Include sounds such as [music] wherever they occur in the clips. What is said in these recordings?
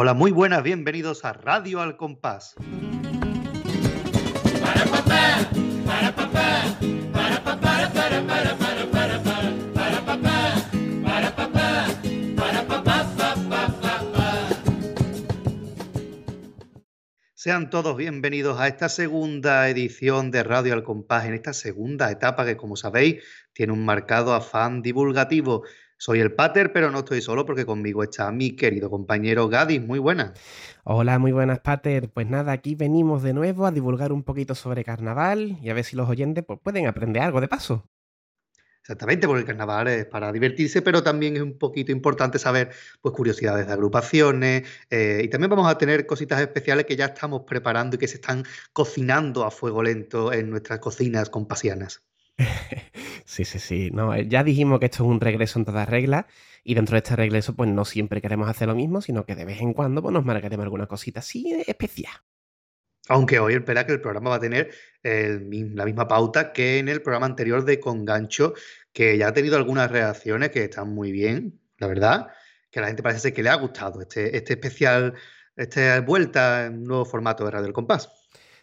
Hola, muy buenas, bienvenidos a Radio Al Compás. Sean todos bienvenidos a esta segunda edición de Radio Al Compás, en esta segunda etapa que, como sabéis, tiene un marcado afán divulgativo. Soy el Pater, pero no estoy solo porque conmigo está mi querido compañero Gadis. Muy buenas. Hola, muy buenas, Pater. Pues nada, aquí venimos de nuevo a divulgar un poquito sobre carnaval y a ver si los oyentes pues, pueden aprender algo de paso. Exactamente, porque el carnaval es para divertirse, pero también es un poquito importante saber pues, curiosidades de agrupaciones eh, y también vamos a tener cositas especiales que ya estamos preparando y que se están cocinando a fuego lento en nuestras cocinas compasianas. [laughs] Sí, sí, sí. No, eh, ya dijimos que esto es un regreso en todas reglas y dentro de este regreso pues no siempre queremos hacer lo mismo, sino que de vez en cuando pues, nos marcaremos alguna cosita así especial. Aunque hoy espera que el programa va a tener la misma pauta que en el programa anterior de Congancho, que ya ha tenido algunas reacciones que están muy bien, la verdad, que a la gente parece que le ha gustado este, este especial, esta vuelta un nuevo formato de Radio del Compás.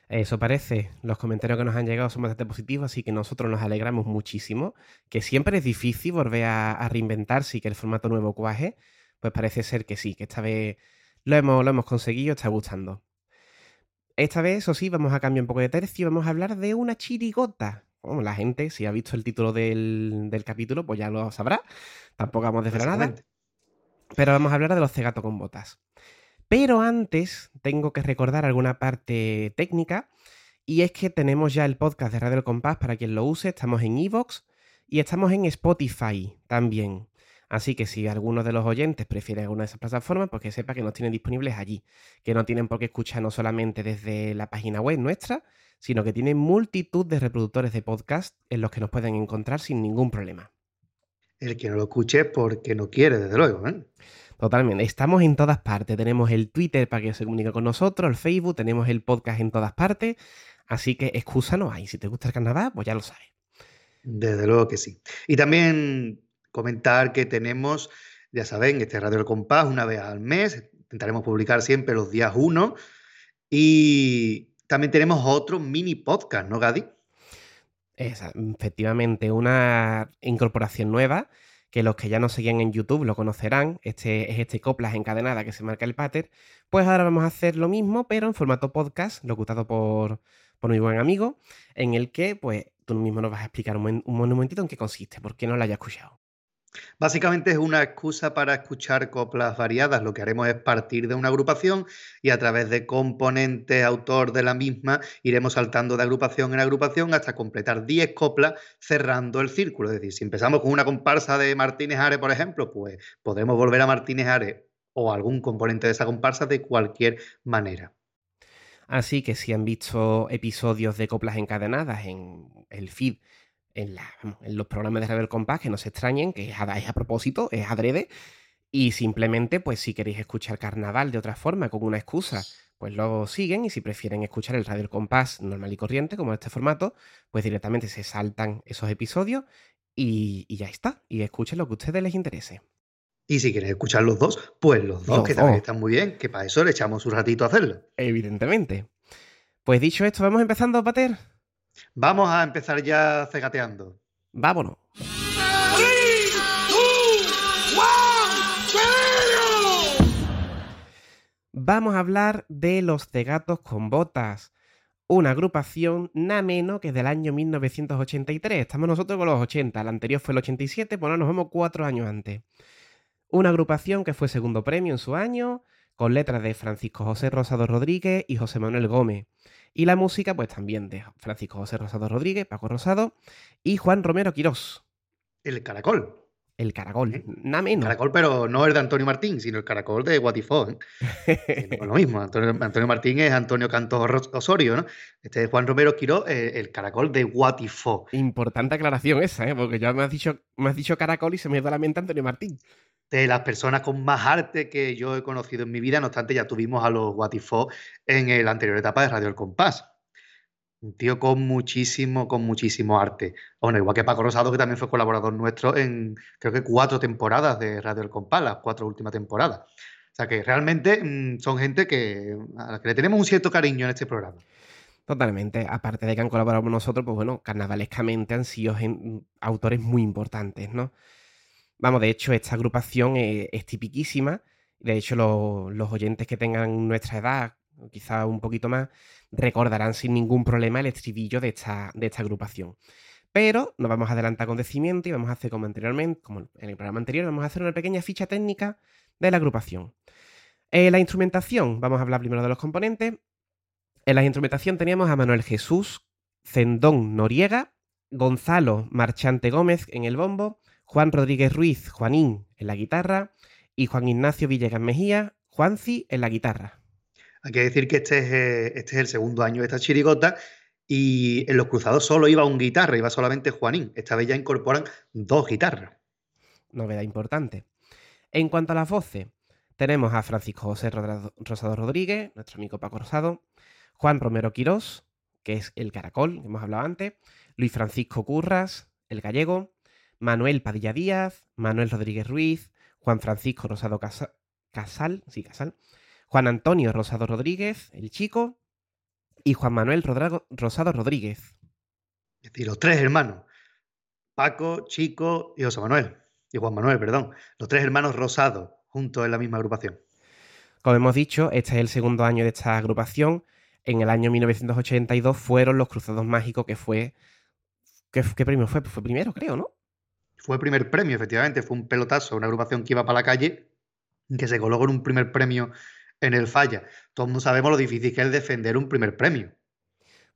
Eso parece. Los comentarios que nos han llegado son bastante positivos, así que nosotros nos alegramos muchísimo. Que siempre es difícil volver a, reinventarse y que el formato nuevo cuaje. Pues parece ser que sí, que esta vez lo hemos, lo hemos conseguido, está gustando. Esta vez, eso sí, vamos a cambiar un poco de tercio y vamos a hablar de una chirigota. La gente, si ha visto el título del, capítulo, pues ya lo sabrá. Tampoco vamos a decir nada. Pero vamos a hablar de los cegatos con botas. Pero antes tengo que recordar alguna parte técnica y es que tenemos ya el podcast de Radio El Compás para quien lo use, estamos en Evox y estamos en Spotify también. Así que si alguno de los oyentes prefiere alguna de esas plataformas, pues que sepa que nos tienen disponibles allí, que no tienen por qué escucharnos solamente desde la página web nuestra, sino que tienen multitud de reproductores de podcast en los que nos pueden encontrar sin ningún problema. El que no lo escuche porque no quiere, desde luego. ¿eh? Totalmente. Estamos en todas partes. Tenemos el Twitter para que se comunique con nosotros, el Facebook, tenemos el podcast en todas partes. Así que excusa no hay. Si te gusta el carnaval, pues ya lo sabes. Desde luego que sí. Y también comentar que tenemos, ya saben, este Radio del Compás una vez al mes. Intentaremos publicar siempre los días 1. Y también tenemos otro mini podcast, ¿no, Gadi? efectivamente, una incorporación nueva que los que ya nos seguían en YouTube lo conocerán, este es este coplas encadenada que se marca el pater, pues ahora vamos a hacer lo mismo, pero en formato podcast, locutado por, por mi buen amigo, en el que pues tú mismo nos vas a explicar un, un momentito en qué consiste, por qué no lo hayas escuchado. Básicamente es una excusa para escuchar coplas variadas. Lo que haremos es partir de una agrupación y a través de componentes autor de la misma iremos saltando de agrupación en agrupación hasta completar 10 coplas cerrando el círculo. Es decir, si empezamos con una comparsa de Martínez Ares, por ejemplo, pues podremos volver a Martínez Ares o algún componente de esa comparsa de cualquier manera. Así que si han visto episodios de coplas encadenadas en el feed en, los programas de Radio Compás, que no se extrañen, que es a, propósito, es adrede. Y simplemente, pues si queréis escuchar carnaval de otra forma, con una excusa, pues lo siguen. Y si prefieren escuchar el Radio Compás normal y corriente, como este formato, pues directamente se saltan esos episodios y, ya está. Y escuchen lo que a ustedes les interese. Y si quieren escuchar los dos, pues los dos, que también están muy bien, que para eso le echamos un ratito a hacerlo. Evidentemente. Pues dicho esto, vamos empezando, Pater. Vamos a empezar ya cegateando. Vámonos. Vamos a hablar de los cegatos con botas, una agrupación nada menos que del año 1983. Estamos nosotros con los 80, el anterior fue el 87, bueno, nos vemos cuatro años antes. Una agrupación que fue segundo premio en su año, con letras de Francisco José Rosado Rodríguez y José Manuel Gómez. Y la música, pues también de Francisco José Rosado Rodríguez, Paco Rosado y Juan Romero Quirós. El caracol. El caracol, ¿Eh? nada menos. Caracol, pero no el de Antonio Martín, sino el caracol de Guatifó. ¿eh? no es lo mismo. Antonio, Martín es Antonio Cantos Osorio, ¿no? Este es Juan Romero Quirós, eh, el caracol de Guatifó. Importante aclaración esa, ¿eh? porque ya me has dicho, me has dicho caracol y se me da la mente Antonio Martín de las personas con más arte que yo he conocido en mi vida. No obstante, ya tuvimos a los Guatifó en la anterior etapa de Radio El Compás. Un tío con muchísimo, con muchísimo arte. Bueno, igual que Paco Rosado, que también fue colaborador nuestro en creo que cuatro temporadas de Radio El Compás, las cuatro últimas temporadas. O sea que realmente mm, son gente que, a la que le tenemos un cierto cariño en este programa. Totalmente. Aparte de que han colaborado con nosotros, pues bueno, carnavalescamente han sido autores muy importantes, ¿no? Vamos, de hecho, esta agrupación es, tipiquísima. De hecho, los oyentes que tengan nuestra edad, quizá un poquito más, recordarán sin ningún problema el estribillo de esta, de esta agrupación. Pero nos vamos a adelantar con decimiento y vamos a hacer como anteriormente, como en el programa anterior, vamos a hacer una pequeña ficha técnica de la agrupación. En la instrumentación, vamos a hablar primero de los componentes. En la instrumentación teníamos a Manuel Jesús, Zendón Noriega, Gonzalo Marchante Gómez en el bombo, Juan Rodríguez Ruiz, Juanín en la guitarra y Juan Ignacio Villegas Mejía, Juanci en la guitarra. Hay que decir que este es, eh, este es el segundo año de esta chirigota y en los cruzados solo iba un guitarra, iba solamente Juanín. Esta vez ya incorporan dos guitarras. Novedad importante. En cuanto a las voces, tenemos a Francisco José Rosado Rodríguez, nuestro amigo Paco Rosado, Juan Romero Quirós, que es el caracol, que hemos hablado antes, Luis Francisco Curras, el gallego, Manuel Padilla Díaz, Manuel Rodríguez Ruiz, Juan Francisco Rosado Casal, sí, Casal, Juan Antonio Rosado Rodríguez, el chico, y Juan Manuel Rosado Rodríguez. Es decir, los tres hermanos, Paco, Chico y José Manuel, y Juan Manuel, perdón, los tres hermanos Rosados, juntos en la misma agrupación. Como hemos dicho, este es el segundo año de esta agrupación. En el año 1982 fueron los Cruzados Mágicos, que fue... ¿Qué, premio fue? Pues fue primero, creo, ¿no? Fue primer premio, efectivamente. Fue un pelotazo, una agrupación que iba para la calle, que se colocó en un primer premio en el Falla. Todos sabemos lo difícil que es defender un primer premio.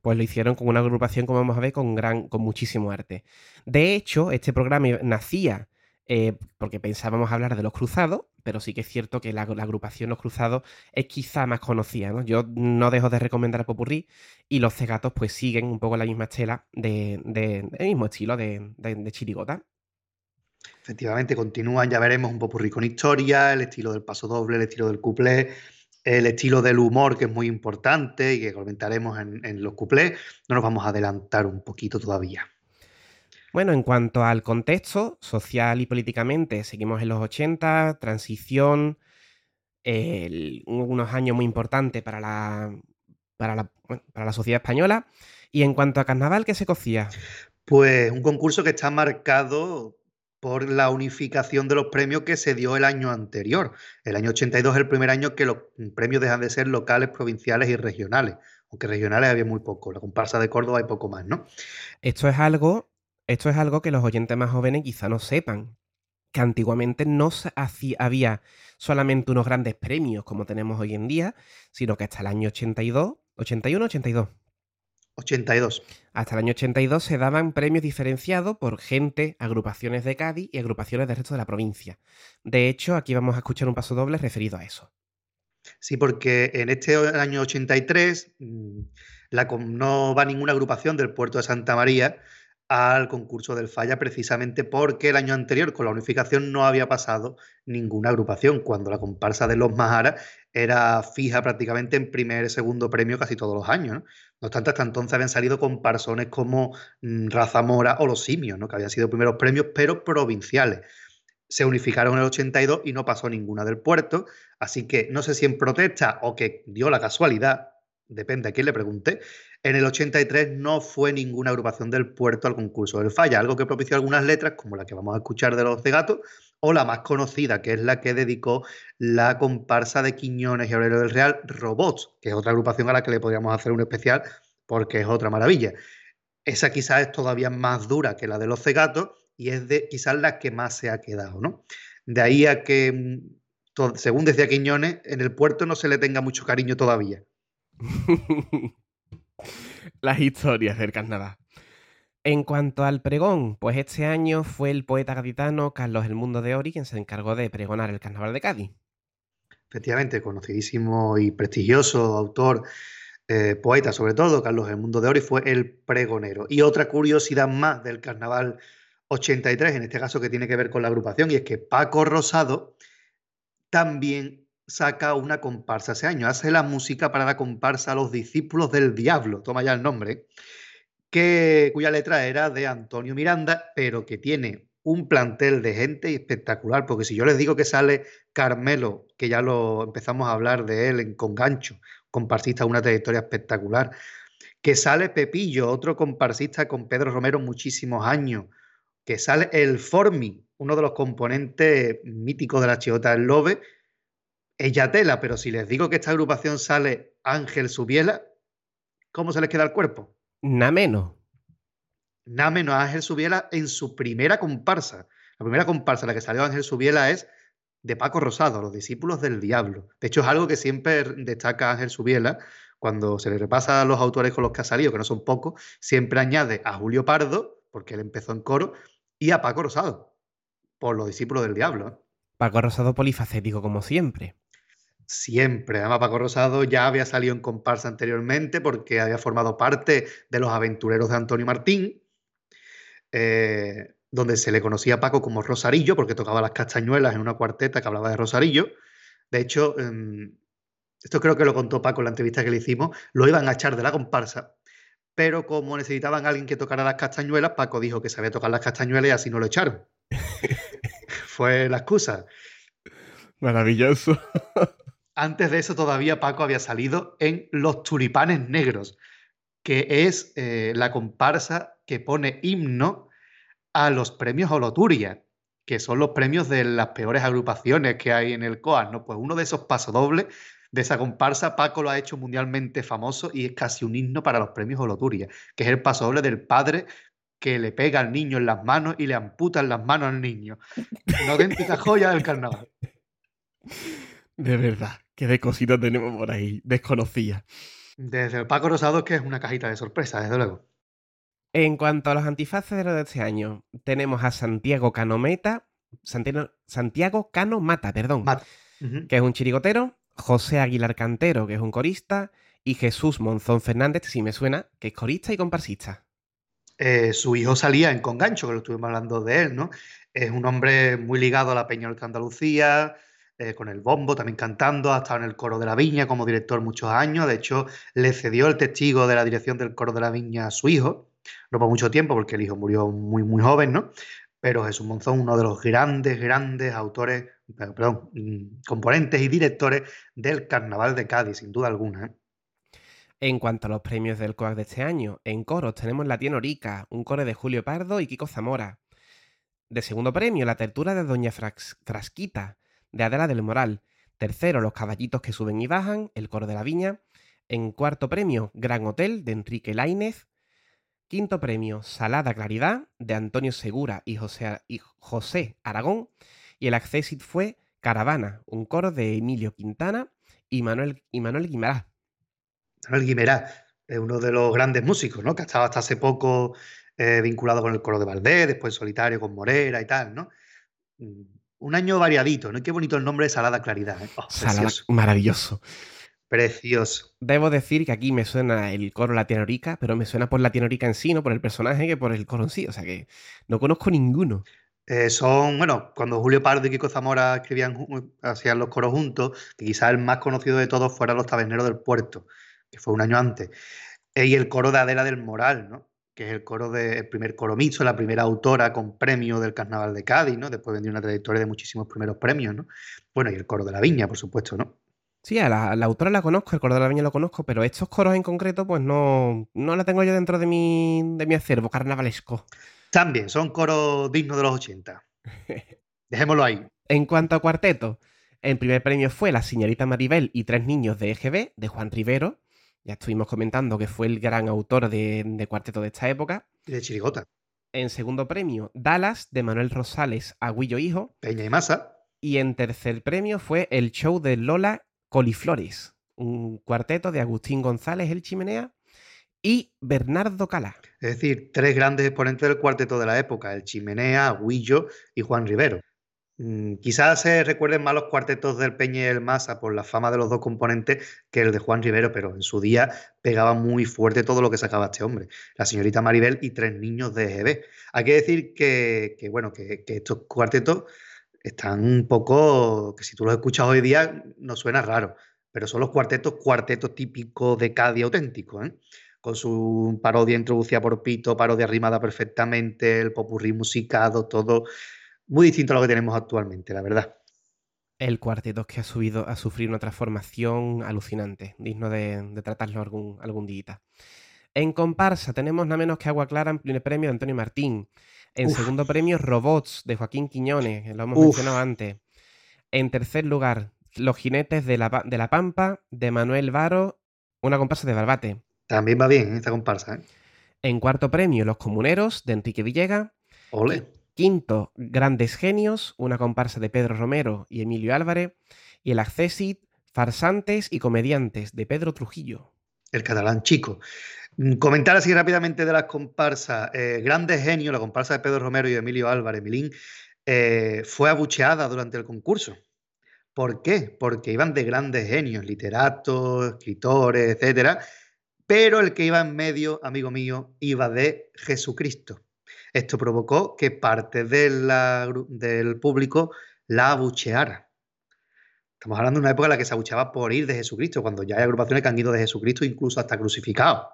Pues lo hicieron con una agrupación, como vamos a ver, con, gran, con muchísimo arte. De hecho, este programa nacía eh, porque pensábamos hablar de los cruzados, pero sí que es cierto que la, agrupación Los Cruzados es quizá más conocida, ¿no? Yo no dejo de recomendar a Popurrí y los cegatos pues siguen un poco la misma estela de, del mismo estilo de, de, chirigota. Efectivamente, continúan, ya veremos un popurrí con historia, el estilo del paso doble, el estilo del cuplé, el estilo del humor, que es muy importante y que comentaremos en, en los cuplés. No nos vamos a adelantar un poquito todavía. Bueno, en cuanto al contexto social y políticamente, seguimos en los 80, transición, unos años muy importantes para la, para la, para la sociedad española. Y en cuanto a carnaval, ¿qué se cocía? Pues un concurso que está marcado por la unificación de los premios que se dio el año anterior. El año 82 es el primer año que los premios dejan de ser locales, provinciales y regionales, aunque regionales había muy poco. La comparsa de Córdoba hay poco más, ¿no? Esto es algo esto es algo que los oyentes más jóvenes quizá no sepan, que antiguamente no había solamente unos grandes premios como tenemos hoy en día, sino que hasta el año 82, 81, 82. 82. Hasta el año 82 se daban premios diferenciados por gente, agrupaciones de Cádiz y agrupaciones del resto de la provincia. De hecho, aquí vamos a escuchar un paso doble referido a eso. Sí, porque en este año 83 mm, la, no va ninguna agrupación del puerto de Santa María al concurso del Falla precisamente porque el año anterior con la unificación no había pasado ninguna agrupación, cuando la comparsa de los Majara era fija prácticamente en primer y segundo premio casi todos los años. ¿no? Obstante, hasta entonces habían salido comparsones como mm, Raza Mora o Los Simios, ¿no? que habían sido primeros premios, pero provinciales. Se unificaron en el 82 y no pasó ninguna del puerto, así que no sé si en protesta o que dio la casualidad, depende a quién le pregunte, en el 83 no fue ninguna agrupación del puerto al concurso del Falla, algo que propició algunas letras, como la que vamos a escuchar de los Cegatos, o la más conocida, que es la que dedicó la comparsa de Quiñones y Aurelio del Real, Robots, que es otra agrupación a la que le podríamos hacer un especial porque es otra maravilla. Esa quizás es todavía más dura que la de los Cegatos y es de quizás la que más se ha quedado, ¿no? De ahí a que, mm, según decía Quiñones, en el puerto no se le tenga mucho cariño todavía. [laughs] Las historias del carnaval. En cuanto al pregón, pues este año fue el poeta gaditano Carlos El Mundo de Ori quien se encargó de pregonar el carnaval de Cádiz. Efectivamente, conocidísimo y prestigioso autor, eh, poeta sobre todo, Carlos El Mundo de Ori fue el pregonero. Y otra curiosidad más del carnaval 83, en este caso que tiene que ver con la agrupación, y es que Paco Rosado también saca una comparsa ese año. Hace la música para la comparsa Los Discípulos del Diablo, toma ya el nombre, cuya letra era de Antonio Miranda, pero que tiene un plantel de gente espectacular, porque si yo les digo que sale Carmelo, que ya lo empezamos a hablar de él en Congancho, comparsista una trayectoria espectacular, que sale Pepillo, otro comparsista con Pedro Romero muchísimos años, que sale el Formi, uno de los componentes míticos de la Chiota del Lobe, es ya tela, pero si les digo que esta agrupación sale Ángel Subiela, ¿cómo se les queda el cuerpo? Nada menos. Nada menos Ángel Subiela en su primera comparsa. La primera comparsa en la que salió Ángel Subiela es de Paco Rosado, Los Discípulos del Diablo. De hecho, es algo que siempre destaca Ángel Subiela cuando se le repasa a los autores con los que ha salido, que no son pocos, siempre añade a Julio Pardo, porque él empezó en coro, y a Paco Rosado, por Los Discípulos del Diablo. ¿eh? Paco Rosado polifacético como siempre. Siempre. Además, Paco Rosado ya había salido en comparsa anteriormente porque había formado parte de los aventureros de Antonio Martín. Eh, donde se le conocía a Paco como Rosarillo, porque tocaba las castañuelas en una cuarteta que hablaba de Rosarillo. De hecho, em, esto creo que lo contó Paco en la entrevista que le hicimos, lo iban a echar de la comparsa, pero como necesitaban a alguien que tocara las castañuelas, Paco dijo que sabía tocar las castañuelas y así no lo echaron. [laughs] Fue la excusa. Maravilloso. Antes de eso todavía Paco había salido en Los Tulipanes Negros, que es eh, la comparsa que pone himno a los premios Oloturia, que son los premios de las peores agrupaciones que hay en el COAS. Pues uno de esos pasodobles de esa comparsa, Paco lo ha hecho mundialmente famoso y es casi un himno para los premios Oloturia, que es el pasodoble del padre que le pega al niño en las manos y le amputa en las manos al niño. Una auténtica joya del carnaval. De verdad, qué de cositas tenemos por ahí, desconocía. Desde el Paco Rosado, que es una cajita de sorpresa, desde luego. En cuanto a los antifaces de este año, tenemos a Santiago Canometa, Santiago, Cano Mata, perdón, que es un chirigotero, José Aguilar Cantero, que es un corista, y Jesús Monzón Fernández, si me suena, que es corista y comparsista. Eh, su hijo salía en Congancho, que lo estuvimos hablando de él, ¿no? Es un hombre muy ligado a la Peña de Andalucía, eh, con el bombo, también cantando, ha estado en el coro de la Viña como director muchos años. De hecho, le cedió el testigo de la dirección del coro de la Viña a su hijo no por mucho tiempo, porque el hijo murió muy, muy joven, ¿no? Pero Jesús Monzón, uno de los grandes, grandes autores, perdón, mm, componentes y directores del Carnaval de Cádiz, sin duda alguna. ¿eh? En cuanto a los premios del COAC de este año, en coros tenemos La Tía Norica, un coro de Julio Pardo y Kiko Zamora. De segundo premio, la tertura de Doña Frasquita, de Adela del Moral. Tercero, Los caballitos que suben y bajan, el coro de la Viña. En cuarto premio, Gran Hotel, de Enrique Lainez. Quinto premio, Salada Claridad, de Antonio Segura y José, y José Aragón. Y el Accessit fue Caravana, un coro de Emilio Quintana y Manuel, y Manuel Guimará. Manuel Guimará es uno de los grandes músicos, ¿no? Que ha estado hasta hace poco eh, vinculado con el coro de Valdés, después solitario con Morera y tal, ¿no? Un año variadito, ¿no? Qué bonito el nombre de Salada Claridad. ¿eh? Oh, Salada, maravilloso. Precioso. Debo decir que aquí me suena el coro Latinoamérica, pero me suena por Latinoamérica en sí, no por el personaje, que por el coro en sí. O sea que no conozco ninguno. Eh, son, bueno, cuando Julio Pardo y Kiko Zamora escribían, hacían los coros juntos, que quizás el más conocido de todos fuera Los Taberneros del Puerto, que fue un año antes. Eh, y el coro de Adela del Moral, ¿no? Que es el coro de, primer coro mixto, la primera autora con premio del Carnaval de Cádiz, ¿no? Después vendió una trayectoria de muchísimos primeros premios, ¿no? Bueno, y el coro de la Viña, por supuesto, ¿no? Sí, a la, autora la conozco, el coro de la viña lo conozco, pero estos coros en concreto, pues no, no la tengo yo dentro de mi, de mi acervo carnavalesco. También, son coros dignos de los 80. [laughs] Dejémoslo ahí. En cuanto a cuarteto, el primer premio fue La señorita Maribel y tres niños de EGB, de Juan Rivero. Ya estuvimos comentando que fue el gran autor de, de cuarteto de esta época. Y de Chirigota. En segundo premio, Dallas, de Manuel Rosales, Aguillo Hijo. Peña y Masa. Y en tercer premio fue el show de Lola Coliflores, un cuarteto de Agustín González el Chimenea y Bernardo Cala. Es decir, tres grandes exponentes del cuarteto de la época, el Chimenea, Aguillo y Juan Rivero. Mm, quizás se recuerden más los cuartetos del Peña y el Masa por la fama de los dos componentes que el de Juan Rivero, pero en su día pegaba muy fuerte todo lo que sacaba este hombre. La señorita Maribel y tres niños de EGB. Hay que decir que, bueno, que estos cuartetos están un poco, que si tú los escuchas hoy día no suena raro, pero son los cuartetos, cuartetos típicos de Cádiz auténticos, ¿eh? con su parodia introducida por Pito, parodia rimada perfectamente, el popurrí musicado, todo muy distinto a lo que tenemos actualmente, la verdad. El cuarteto que ha subido a sufrir una transformación alucinante, digno de, tratarlo algún, algún día. En comparsa tenemos nada menos que Agua Clara en primer premio de Antonio Martín. En segundo premio, Robots de Joaquín Quiñones, lo hemos mencionado antes. En tercer lugar, Los Jinetes de la, de la Pampa de Manuel Varo, una comparsa de Barbate. También va bien esta comparsa. ¿eh? En cuarto premio, Los Comuneros de Enrique Villega. Ole. Quinto, Grandes Genios, una comparsa de Pedro Romero y Emilio Álvarez. Y el Accesit, Farsantes y Comediantes de Pedro Trujillo. El catalán chico. Mm, comentar así rápidamente de las comparsas. Eh, Grandes Genios, la comparsa de Pedro Romero y Emilio Álvarez, Milín, eh, fue abucheada durante el concurso. ¿Por qué? Porque iban de grandes genios, literatos, escritores, etcétera, pero el que iba en medio, amigo mío, iba de Jesucristo. Esto provocó que parte del público la abucheara. Estamos hablando de una época en la que se abucheaba por ir de Jesucristo, cuando ya hay agrupaciones que han ido de Jesucristo incluso hasta crucificados.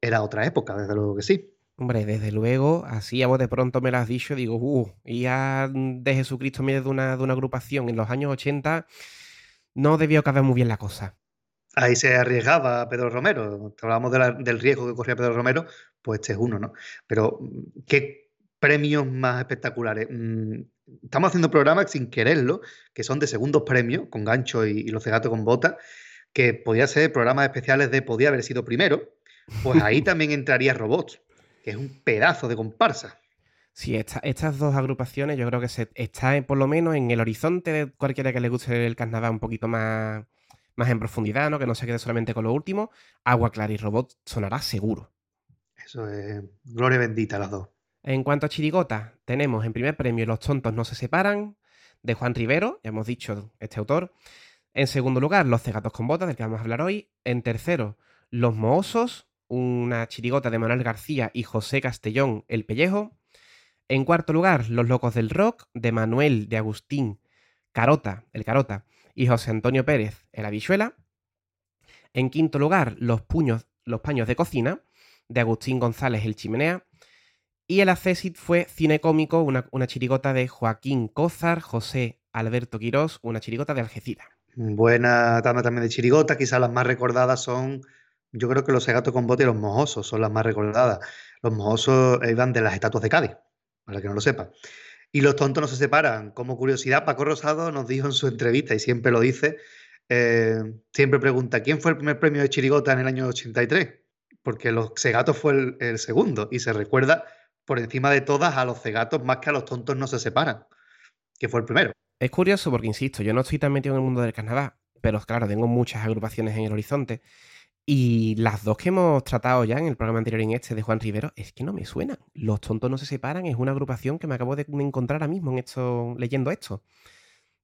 Era otra época, desde luego que sí. Hombre, desde luego, así a vos de pronto me lo has dicho, digo, uh, ya de Jesucristo en medio de una, de una agrupación en los años 80 no debió caber muy bien la cosa. Ahí se arriesgaba Pedro Romero. Hablábamos del riesgo que corría Pedro Romero, pues este es uno, ¿no? Pero, ¿qué premios más espectaculares? Mm, estamos haciendo programas sin quererlo, que son de segundos premios, con gancho y, los cegatos con bota, que podía ser programas especiales de podía haber sido primero. Pues ahí [laughs] también entraría Robots, que es un pedazo de comparsa. Sí, estas dos agrupaciones yo creo que se, está por lo menos en el horizonte de cualquiera que le guste el carnaval un poquito más más en profundidad, ¿no? Que no se quede solamente con lo último, Agua Clara y Robot sonará seguro. Eso es gloria bendita las dos. En cuanto a Chirigota, tenemos en primer premio Los tontos no se separan, de Juan Rivero, ya hemos dicho este autor. En segundo lugar, Los cegatos con botas, del que vamos a hablar hoy. En tercero, Los moosos, una chirigota de Manuel García y José Castellón, El Pellejo. En cuarto lugar, Los locos del rock, de Manuel de Agustín Carota, El Carota y José Antonio Pérez, el habichuela. En quinto lugar, Los, puños, los paños de cocina, de Agustín González, el chimenea. Y el accesit fue cine cómico, una, chirigota de Joaquín Cózar, José Alberto Quirós, una chirigota de Algeciras. Buena tanda también de chirigota, quizás las más recordadas son, yo creo que los segatos con bote y los mojosos son las más recordadas. Los mojosos iban de las estatuas de Cádiz, para que no lo sepa. Y los tontos no se separan. Como curiosidad, Paco Rosado nos dijo en su entrevista, y siempre lo dice, eh, siempre pregunta, ¿quién fue el primer premio de Chirigota en el año 83? Porque los cegatos fue el, segundo, y se recuerda por encima de todas a los cegatos más que a los tontos no se separan, que fue el primero. Es curioso porque, insisto, yo no estoy tan metido en el mundo del carnaval, pero claro, tengo muchas agrupaciones en el horizonte y las dos que hemos tratado ya en el programa anterior en este de Juan Rivero es que no me suenan. Los tontos no se separan, es una agrupación que me acabo de encontrar ahora mismo en esto, leyendo esto.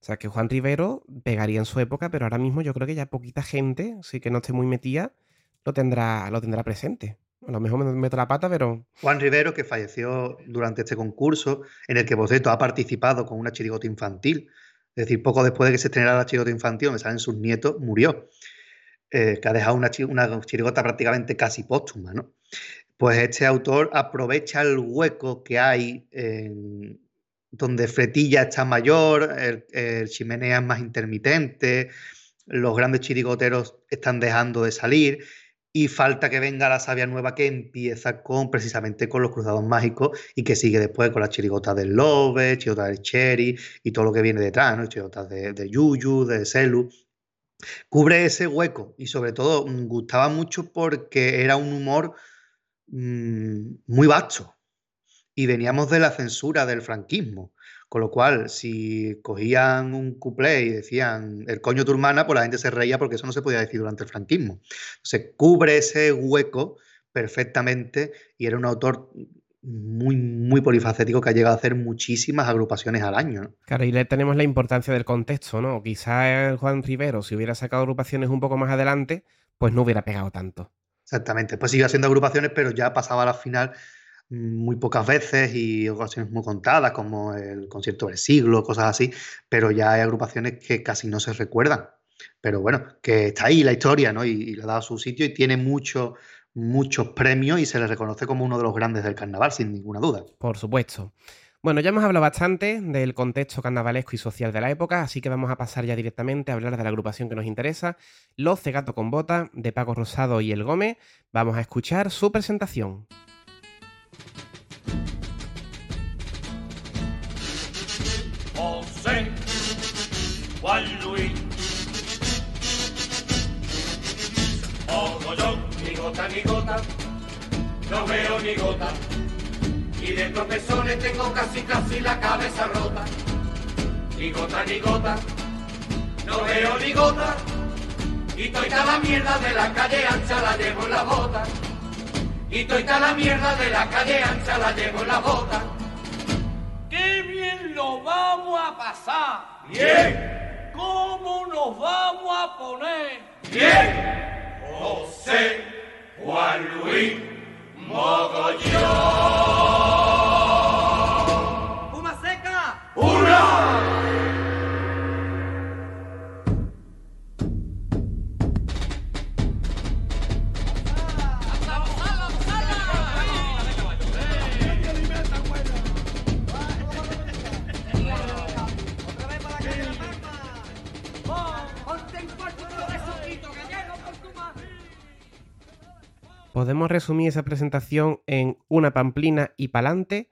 O sea que Juan Rivero pegaría en su época, pero ahora mismo yo creo que ya poquita gente, así que no esté muy metida, lo tendrá, lo tendrá presente. A lo mejor me meto la pata, pero. Juan Rivero, que falleció durante este concurso, en el que Boceto ha participado con una chirigota infantil. Es decir, poco después de que se estrenara la chirigota infantil, donde salen sus nietos, murió. Eh, que ha dejado una, chirigota prácticamente casi póstuma, ¿no? Pues este autor aprovecha el hueco que hay donde Fretilla está mayor, el, chimenea es más intermitente, los grandes chirigoteros están dejando de salir y falta que venga la savia nueva que empieza con precisamente con los cruzados mágicos y que sigue después con las chirigotas del Lobe, chirigotas del Cherry y todo lo que viene detrás, ¿no? chirigotas de, de Yuyu, de Selu cubre ese hueco y sobre todo mm, gustaba mucho porque era un humor mm, muy vasto y veníamos de la censura del franquismo. Con lo cual, si cogían un cuplé y decían el coño tu hermana, pues la gente se reía porque eso no se podía decir durante el franquismo. Se cubre ese hueco perfectamente y era un autor muy, muy polifacético que ha llegado a hacer muchísimas agrupaciones al año. Claro, y le tenemos la importancia del contexto, ¿no? Quizá Juan Rivero, si hubiera sacado agrupaciones un poco más adelante, pues no hubiera pegado tanto. Exactamente, pues siguió haciendo agrupaciones, pero ya pasaba a la final muy pocas veces y ocasiones muy contadas, como el concierto del siglo, cosas así, pero ya hay agrupaciones que casi no se recuerdan. Pero bueno, que está ahí la historia, ¿no? Y, y le ha dado su sitio y tiene mucho, muchos premios y se le reconoce como uno de los grandes del carnaval, sin ninguna duda. Por supuesto. Bueno, ya hemos hablado bastante del contexto carnavalesco y social de la época, así que vamos a pasar ya directamente a hablar de la agrupación que nos interesa, Los Cegato con Bota, de Paco Rosado y El Gómez. Vamos a escuchar su presentación. José, Juan Luis, ni gota no veo ni gota y de tropezones tengo casi casi la cabeza rota. Ni gota ni gota, no veo ni gota, y toita la mierda de la calle ancha la llevo en la bota. Y toita la mierda de la calle ancha la llevo en la bota. ¡Qué bien lo vamos a pasar! ¡Bien! ¿Cómo nos vamos a poner? ¡Bien! José, Juan Luis, Mogollón. ¡Puma seca! ¡Hurra! Podemos resumir esa presentación en una pamplina y pa'lante,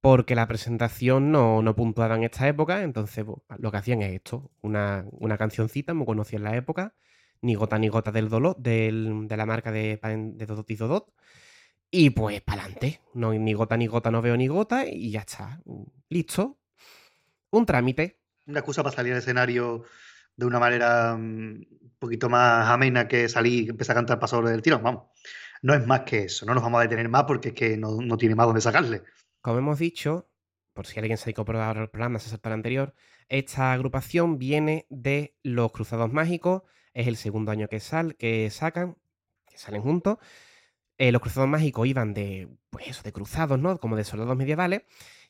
porque la presentación no, no puntuaba en esta época, entonces lo que hacían es esto, una, una cancioncita muy conocida en la época, ni gota ni gota del dolor, del- de la marca de, de Dodot y Dodot, y pues pa'lante, no, ni gota ni gota no veo ni gota, y ya está, listo, un trámite. Una excusa para salir al escenario de una manera mm, un poquito más amena que salir y empezar a cantar paso del tirón, vamos. No es más que eso, no nos vamos a detener más porque es que no, tiene más donde sacarle. Como hemos dicho, por si alguien se ha ahora al programa, se el anterior, esta agrupación viene de Los Cruzados Mágicos, es el segundo año que, sal, que sacan, que salen juntos. Eh, los Cruzados Mágicos iban de, pues eso, de cruzados, ¿no? Como de soldados medievales.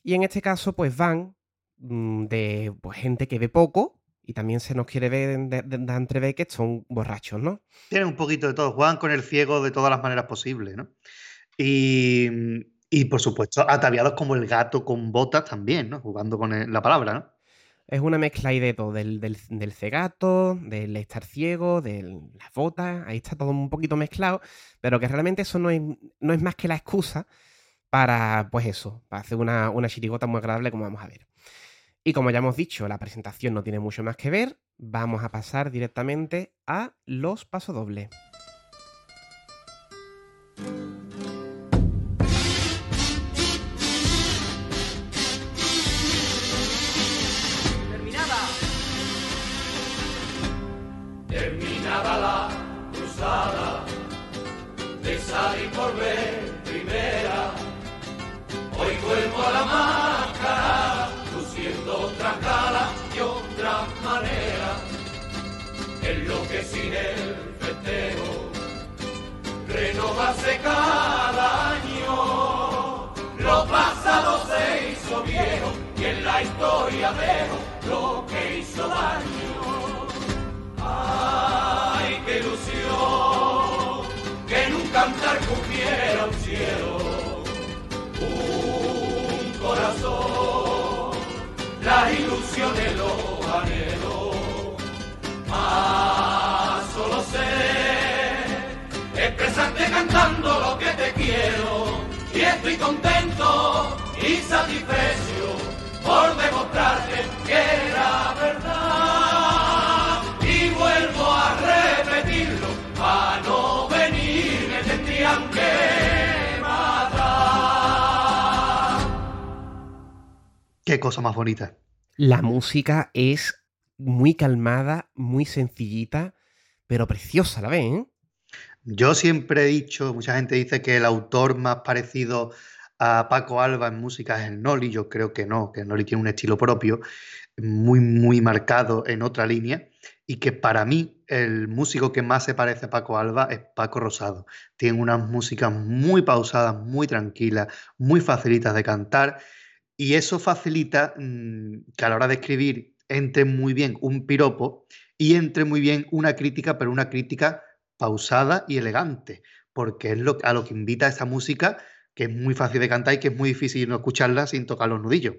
Y en este caso, pues van mm, de pues, gente que ve poco y también se nos quiere ver, de, entrever que son borrachos, ¿no? Tienen un poquito de todo, juegan con el ciego de todas las maneras posibles, ¿no? Y, y, por supuesto, ataviados como el gato con botas también, ¿no? Jugando con el- la palabra, ¿no? Es una mezcla ahí de todo, del, del, del cegato, del estar ciego, de las botas, ahí está todo un poquito mezclado, pero que realmente eso no es, no es más que la excusa para, pues eso, para hacer una, una chirigota muy agradable como vamos a ver. Y como ya hemos dicho, la presentación no tiene mucho más que ver, vamos a pasar directamente a los pasodobles. Sin el festejo, renovarse cada año. Lo pasado se hizo viejo y en la historia dejo lo que hizo daño. ¡Ay, qué ilusión! Que en un cantar cumpliera un cielo, un corazón, las ilusiones, los anhelos. Más estoy contento y satisfecho por demostrarte que era verdad y vuelvo a repetirlo a no venir me tendrían que matar Qué cosa más bonita. La música es muy calmada, muy sencillita, pero preciosa a la vez, ¿eh? Yo siempre he dicho, mucha gente dice que el autor más parecido a Paco Alba en música es el Noli. Yo creo que no, que el Noli tiene un estilo propio, muy, muy marcado en otra línea. Y que para mí el músico que más se parece a Paco Alba es Paco Rosado. Tiene unas músicas muy pausadas, muy tranquilas, muy facilitas de cantar. Y eso facilita mm, que a la hora de escribir entre muy bien un piropo y entre muy bien una crítica, pero una crítica pausada y elegante, porque es lo, a lo que invita esta música, que es muy fácil de cantar y que es muy difícil no escucharla sin tocar los nudillos.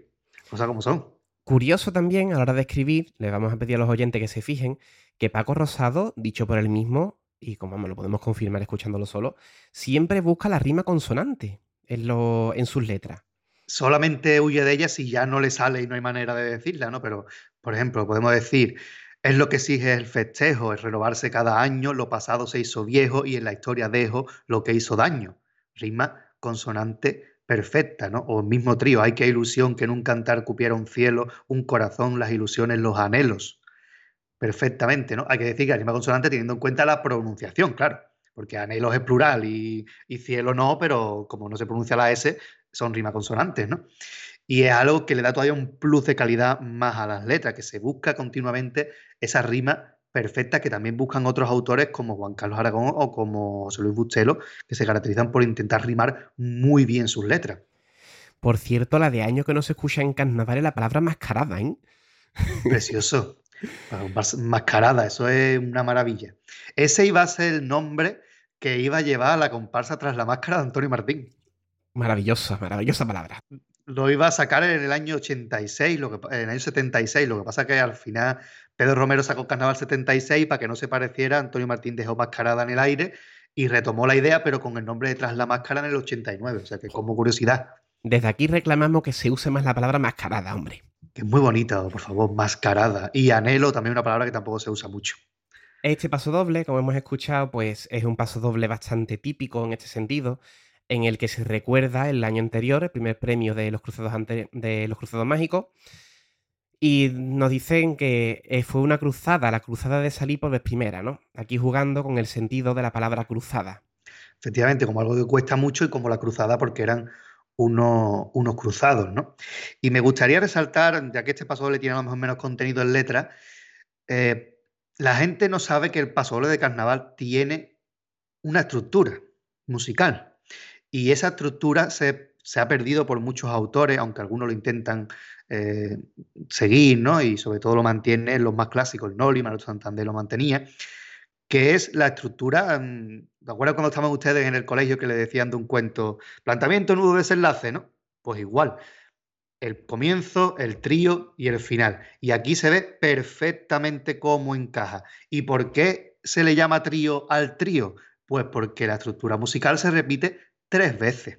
Cosas como son. Curioso también, a la hora de escribir, le vamos a pedir a los oyentes que se fijen que Paco Rosado, dicho por él mismo, y como me lo podemos confirmar escuchándolo solo, siempre busca la rima consonante en, lo, en sus letras. Solamente huye de ella si ya no le sale y no hay manera de decirla, ¿no? Pero, por ejemplo, podemos decir, es lo que exige el festejo, es renovarse cada año, lo pasado se hizo viejo y en la historia dejo lo que hizo daño. Rima consonante perfecta, ¿no? O el mismo trío, hay que ilusión que en un cantar cupiera un cielo, un corazón, las ilusiones, los anhelos. Perfectamente, ¿no? Hay que decir que la rima consonante teniendo en cuenta la pronunciación, claro, porque anhelos es plural y, y cielo no, pero como no se pronuncia la S, son rima consonantes, ¿no? Y es algo que le da todavía un plus de calidad más a las letras, que se busca continuamente esa rima perfecta que también buscan otros autores como Juan Carlos Aragón o como José Luis Bustelo, que se caracterizan por intentar rimar muy bien sus letras. Por cierto, la de año que no se escucha en carnaval es la palabra mascarada, ¿eh? Precioso. Mascarada, eso es una maravilla. Ese iba a ser el nombre que iba a llevar a la comparsa tras la máscara de Antonio Martín. Maravillosa, maravillosa palabra. Lo iba a sacar en el año 86, lo que, en el año 76, lo que pasa que al final Pedro Romero sacó Carnaval 76 para que no se pareciera, Antonio Martín dejó Mascarada en el aire y retomó la idea, pero con el nombre de Tras la Máscara en el 89, o sea que como curiosidad. Desde aquí reclamamos que se use más la palabra mascarada, hombre. Que es muy bonita, por favor, mascarada. Y anhelo, también una palabra que tampoco se usa mucho. Este paso doble, como hemos escuchado, pues es un paso doble bastante típico en este sentido, en el que se recuerda el año anterior, el primer premio de los cruzados, de los cruzados mágicos, y nos dicen que eh, fue una cruzada, la cruzada de salir por vez primera, ¿no? Aquí jugando con el sentido de la palabra cruzada. Efectivamente, como algo que cuesta mucho y como la cruzada porque eran unos, unos cruzados, ¿no? Y me gustaría resaltar, ya que este paso doble tiene más o menos contenido en letra, eh, la gente no sabe que el paso de carnaval tiene una estructura musical. Y esa estructura se, se, ha perdido por muchos autores, aunque algunos lo intentan eh, seguir, ¿no? Y sobre todo lo mantiene los más clásicos, Noli, Manuel Santander lo mantenía, que es la estructura, mm, ¿de acuerdo cuando estaban ustedes en el colegio que le decían de un cuento, planteamiento, nudo, desenlace, ¿no? Pues igual, el comienzo, el trío y el final. Y aquí se ve perfectamente cómo encaja. ¿Y por qué se le llama trío al trío? Pues porque la estructura musical se repite tres veces.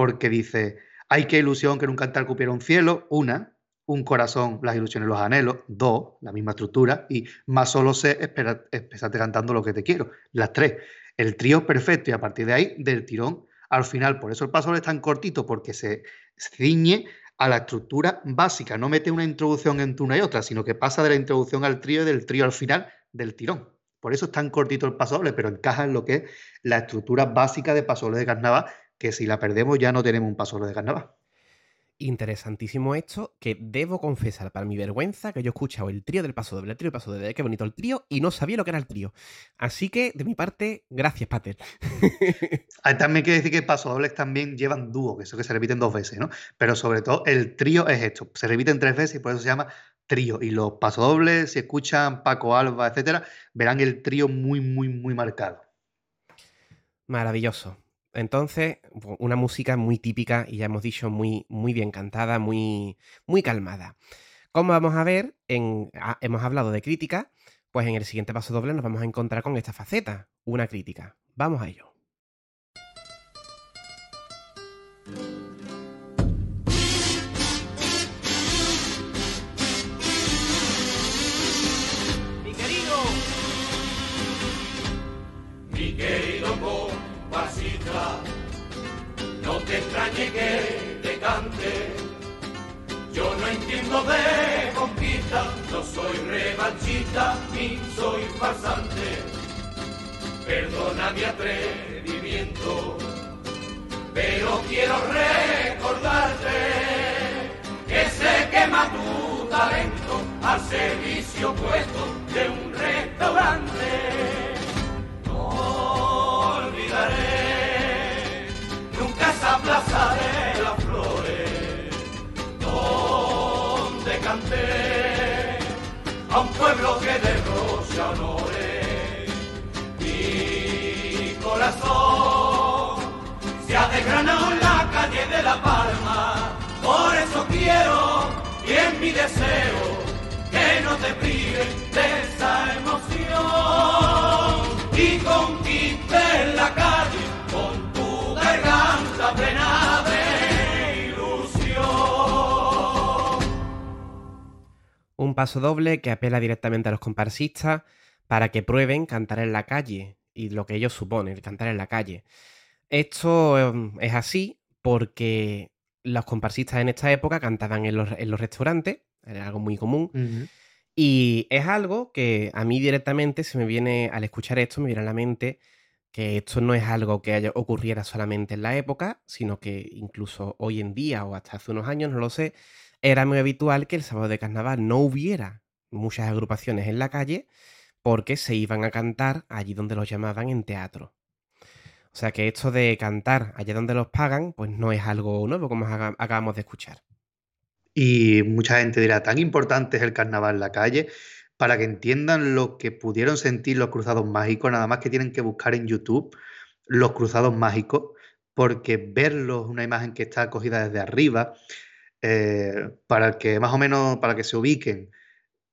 Porque dice, hay que ilusión que en un cantar cupiera un cielo, una, un corazón, las ilusiones, los anhelos, dos, la misma estructura, y más solo sé expresarte cantando lo que te quiero, las tres. El trío perfecto y a partir de ahí, del tirón al final. Por eso el paso es tan cortito, porque se ciñe a la estructura básica, no mete una introducción entre una y otra, sino que pasa de la introducción al trío y del trío al final del tirón. Por eso es tan cortito el pasoble, pero encaja en lo que es la estructura básica de pasoble de carnaval, que si la perdemos ya no tenemos un pasoble de carnaval. Interesantísimo esto, que debo confesar para mi vergüenza que yo he escuchado el trío del paso doble, el trío del paso doble, qué bonito el trío, y no sabía lo que era el trío. Así que, de mi parte, gracias, Pater. [laughs] también hay que decir que pasodobles también llevan dúo, que eso que se repiten dos veces, ¿no? Pero sobre todo el trío es esto, se repiten tres veces y por eso se llama trío. Y los pasodobles, si escuchan Paco Alba, etcétera, verán el trío muy, muy, muy marcado. Maravilloso. Entonces, una música muy típica y ya hemos dicho muy, muy bien cantada, muy, muy calmada. Como vamos a ver, en, hemos hablado de crítica, pues en el siguiente paso doble nos vamos a encontrar con esta faceta, una crítica. Vamos a ello. Te extrañe que te cante. Yo no entiendo de conquista, no soy revanchista ni soy farsante. Perdona mi atrevimiento, pero quiero recordarte que se quema tu talento al servicio puesto de un restaurante. Esa plaza de las flores donde canté a un pueblo que de rocha honores mi corazón desgranado en la calle de La Palma. Por eso quiero, y es mi deseo, que no te prives de esa emoción y conquistes la calle garganta plena de ilusión. Un paso doble que apela directamente a los comparsistas para que prueben cantar en la calle y lo que ellos suponen, cantar en la calle. Esto em, es así porque los comparsistas en esta época cantaban en los, en los restaurantes, era algo muy común, y es algo que a mí directamente se me viene, al escuchar esto, me viene a la mente que esto no es algo que haya, ocurriera solamente en la época, sino que incluso hoy en día o hasta hace unos años, no lo sé, era muy habitual que el sábado de carnaval no hubiera muchas agrupaciones en la calle porque se iban a cantar allí donde los llamaban en teatro. O sea que esto de cantar allá donde los pagan, pues no es algo nuevo como acabamos de escuchar. Y mucha gente dirá, tan importante es el carnaval en la calle, para que entiendan lo que pudieron sentir los cruzados mágicos, nada más que tienen que buscar en YouTube los cruzados mágicos, porque verlos, una imagen que está cogida desde arriba, eh, para que más o menos, para que se ubiquen,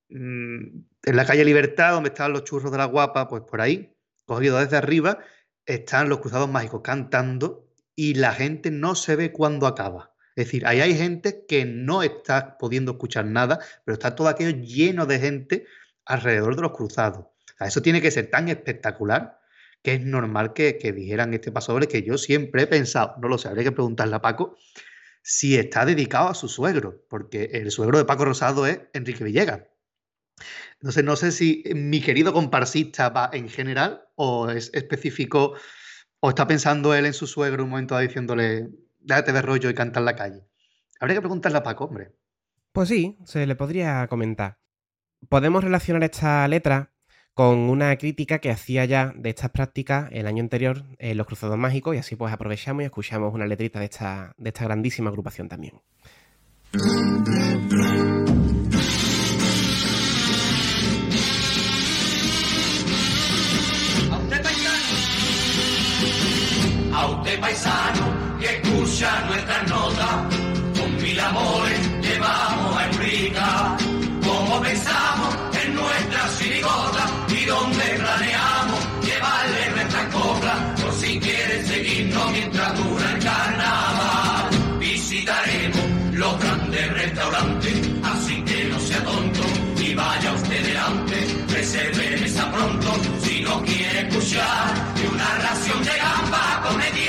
mm, en la calle Libertad, donde están los churros de la guapa, pues por ahí, cogido desde arriba, están los cruzados mágicos cantando y la gente no se ve cuando acaba. Es decir, ahí hay gente que no está pudiendo escuchar nada, pero está todo aquello lleno de gente alrededor de los cruzados. Eso tiene que ser tan espectacular que es normal que, que dijeran este paso doble que yo siempre he pensado, no lo sé, habría que preguntarle a Paco si está dedicado a su suegro, porque el suegro de Paco Rosado es Enrique Villegas. Entonces, no sé si mi querido comparsista va en general o es específico o está pensando él en su suegro un momento diciéndole, déjate de rollo y canta en la calle. Habría que preguntarle a Paco, hombre. Pues sí, se le podría comentar. Podemos relacionar esta letra con una crítica que hacía ya de estas prácticas el año anterior en los Cruzados Mágicos y así pues aprovechamos y escuchamos una letrita de esta, de esta grandísima agrupación también. A usted paisano, A usted paisano gamba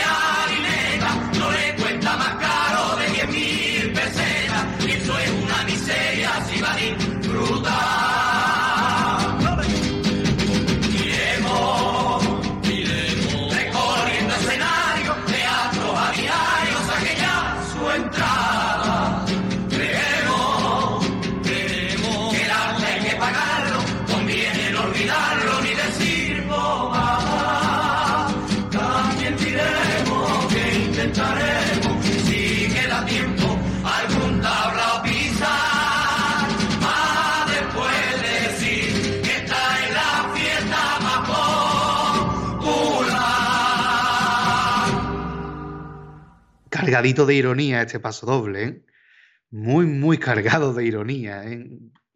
Cargadito de ironía este paso doble, ¿eh? Muy, muy cargado de ironía, ¿eh?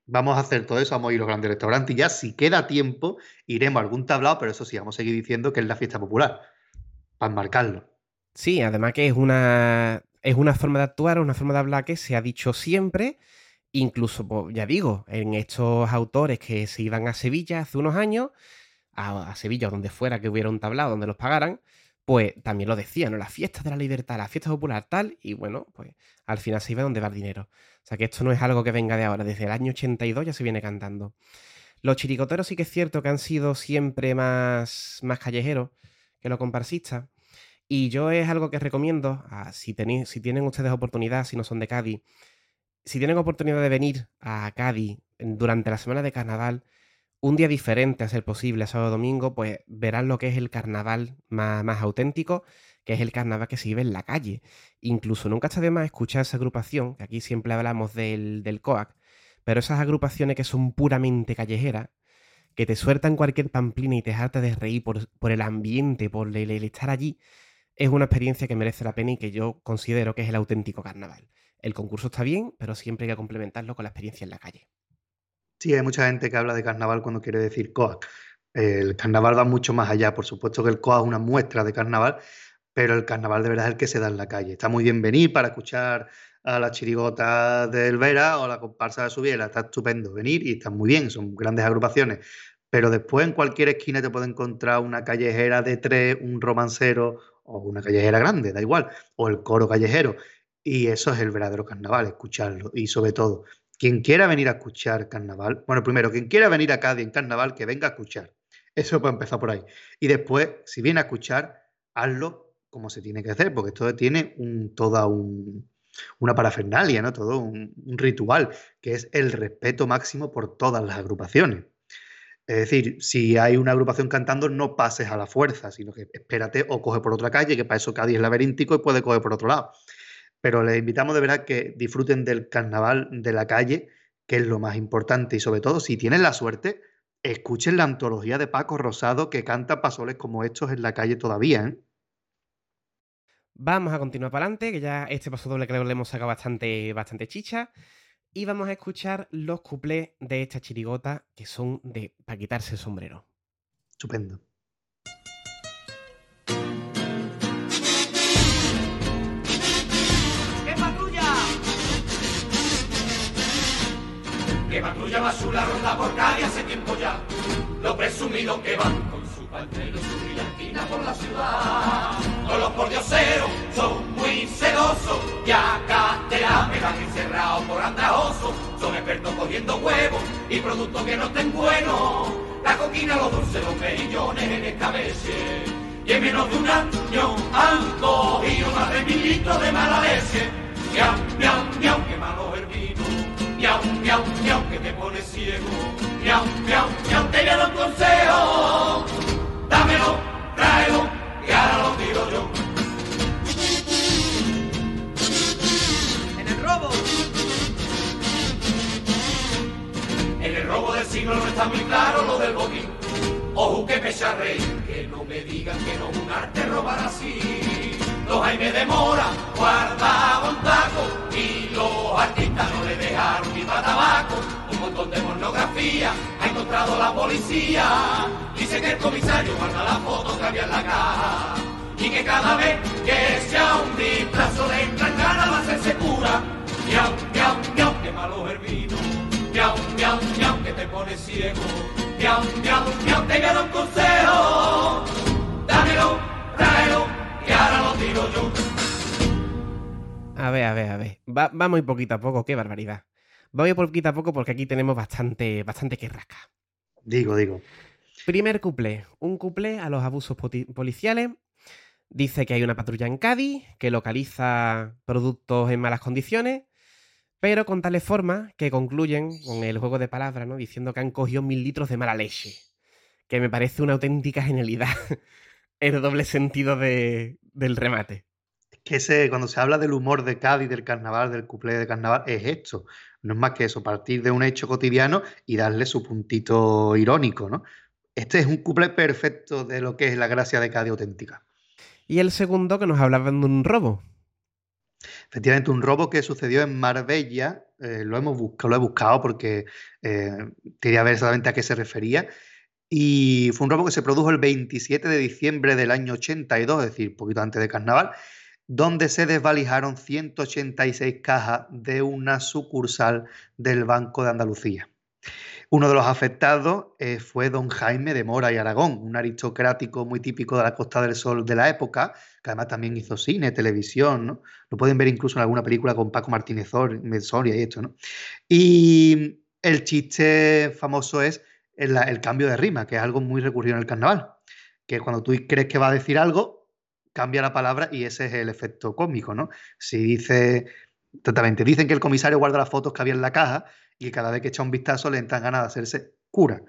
Vamos a hacer todo eso, vamos a ir a los grandes restaurantes y ya si queda tiempo iremos a algún tablao, pero eso sí, vamos a seguir diciendo que es la fiesta popular, para enmarcarlo. Sí, además que es una, es una forma de actuar, una forma de hablar que se ha dicho siempre, incluso, pues, ya digo, en estos autores que se iban a Sevilla hace unos años, a, a Sevilla o donde fuera que hubiera un tablao donde los pagaran, pues también lo decían, ¿no? Las fiestas de la libertad, la fiesta popular, tal, y bueno, pues al final se iba donde va el dinero. O sea que esto no es algo que venga de ahora, desde el año 82 ya se viene cantando. Los chiricoteros sí que es cierto que han sido siempre más, más callejeros que los comparsistas. Y yo es algo que recomiendo, si, si tienen ustedes oportunidad, si no son de Cádiz, si tienen oportunidad de venir a Cádiz durante la semana de carnaval, un día diferente a ser posible, sábado domingo, pues verán lo que es el carnaval más, auténtico, que es el carnaval que se vive en la calle. Incluso nunca está de más escuchar esa agrupación, que aquí siempre hablamos del, del COAC, pero esas agrupaciones que son puramente callejeras, que te sueltan cualquier pamplina y te harta de reír por, por el ambiente, por el, el estar allí, es una experiencia que merece la pena y que yo considero que es el auténtico carnaval. El concurso está bien, pero siempre hay que complementarlo con la experiencia en la calle. Sí, hay mucha gente que habla de carnaval cuando quiere decir COAC. El carnaval va mucho más allá. Por supuesto que el COAC es una muestra de carnaval, pero el carnaval de verdad es el que se da en la calle. Está muy bien venir para escuchar a la chirigota del Vera o la comparsa de Subiela. Está estupendo venir y está muy bien, son grandes agrupaciones. Pero después en cualquier esquina te puede encontrar una callejera de tres, un romancero o una callejera grande, da igual, o el coro callejero. Y eso es el verdadero carnaval, escucharlo. Y sobre todo, quien quiera venir a escuchar carnaval, bueno, primero, quien quiera venir a Cádiz en carnaval, que venga a escuchar. Eso puede empezar por ahí. Y después, si viene a escuchar, hazlo como se tiene que hacer, porque esto tiene un, toda una parafernalia, ¿no? Todo un, un ritual, que es el respeto máximo por todas las agrupaciones. Es decir, si hay una agrupación cantando, no pases a la fuerza, sino que espérate o coge por otra calle, que para eso Cádiz es laberíntico y puede coger por otro lado. Pero les invitamos de verdad que disfruten del carnaval de la calle, que es lo más importante, y sobre todo, si tienen la suerte, escuchen la antología de Paco Rosado que canta pasoles como estos en la calle todavía. ¿eh? Vamos a continuar para adelante, que ya este paso doble creo que le hemos sacado bastante, bastante chicha. Y vamos a escuchar los cuplés de esta chirigota que son de para quitarse el sombrero. Estupendo. Que patrulla basura ronda por Cádiz hace tiempo ya. Los presumidos que van con su pañuelo y su brillantina por la ciudad. Todos los pordioseros son muy celosos y acá te la pegan encerrados por andrajosos. Son expertos cogiendo huevos y productos que no estén buenos. La coquina, los dulces, los perillones en escabeche. Y en menos de un año han cogido más de mil litros de mala leche. Miau, miau, qué malo. Miau, miau, miau, que te pone ciego. Miau, miau, miau, te dar un consejo. Dámelo, tráelo, y ahora lo tiro yo. ¡En el robo! En el robo del siglo no está muy claro lo del botín. Ojo que pecha rey, que no me digan que no es un arte robar así. Los Jaime de Mora guardaban taco y los ha encontrado la policía. Dice que el comisario guarda la foto que había en la caja. Y que cada vez que sea un displazo le entran ganas de hacerse cura. Miau, miau, miau, qué malo el vino. Miau, miau, miau, que te pone ciego. Miau, miau, miau, te a dar un consejo. Dámelo, tráelo, y ahora lo tiro yo. A ver, a ver, a ver. Va, va muy poquito a poco, qué barbaridad. Muy poquito a poco porque aquí tenemos bastante, bastante que rasca. Digo, digo. Primer cuplé. Un cuplé a los abusos policiales. Dice que hay una patrulla en Cádiz que localiza productos en malas condiciones, pero con tales formas que concluyen con el juego de palabras, ¿no? Diciendo que han cogido mil litros de mala leche. Que me parece una auténtica genialidad. [laughs] el doble sentido de- del remate. Que ese, cuando se habla del humor de Cádiz, del carnaval, del cuplé de carnaval, es esto. No es más que eso, partir de un hecho cotidiano y darle su puntito irónico, ¿no? Este es un cuplé perfecto de lo que es la gracia de Cádiz auténtica. Y el segundo que nos hablaban de un robo. Efectivamente, un robo que sucedió en Marbella, eh, lo hemos buscado, lo he buscado porque eh, quería ver exactamente a qué se refería. Y fue un robo que se produjo el 27 de diciembre del año 82, es decir, poquito antes de carnaval, donde se desvalijaron 186 cajas de una sucursal del Banco de Andalucía. Uno de los afectados eh, fue don Jaime de Mora y Aragón, un aristocrático muy típico de la Costa del Sol de la época, que además también hizo cine, televisión. Lo pueden ver incluso en alguna película con Paco Martínez Sor- Soria y esto, ¿no? Y el chiste famoso es el, el cambio de rima, que es algo muy recurrido en el carnaval, que cuando tú crees que va a decir algo, cambia la palabra y ese es el efecto cómico, ¿no? Si dice, totalmente, dicen que el comisario guarda las fotos que había en la caja y cada vez que echa un vistazo le entran ganas de hacerse cura.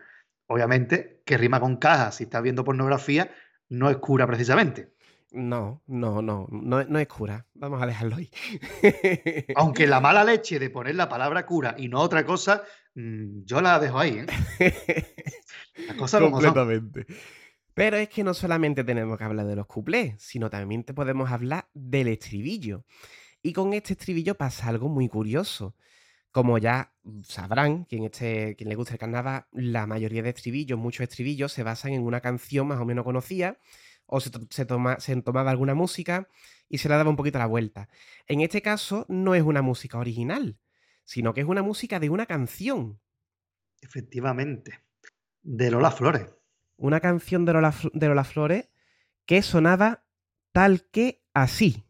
Obviamente, que rima con caja, si estás viendo pornografía, no es cura precisamente. No, no, no, no, no es cura. Vamos a dejarlo ahí. [laughs] Aunque la mala leche de poner la palabra cura y no otra cosa, mm, yo la dejo ahí. ¿eh? [laughs] Las cosas como son. Pero es que no solamente tenemos que hablar de los cuplés, sino también te podemos hablar del estribillo. Y con este estribillo pasa algo muy curioso. Como ya sabrán, quien, esté, quien le guste el carnaval, la mayoría de estribillos, muchos estribillos, se basan en una canción más o menos conocida, o se, se, toma, se tomaba alguna música y se le daba un poquito la vuelta. En este caso, no es una música original, sino que es una música de una canción. Efectivamente, de Lola Flores una canción de Lola, de Lola Flores que sonaba tal que así.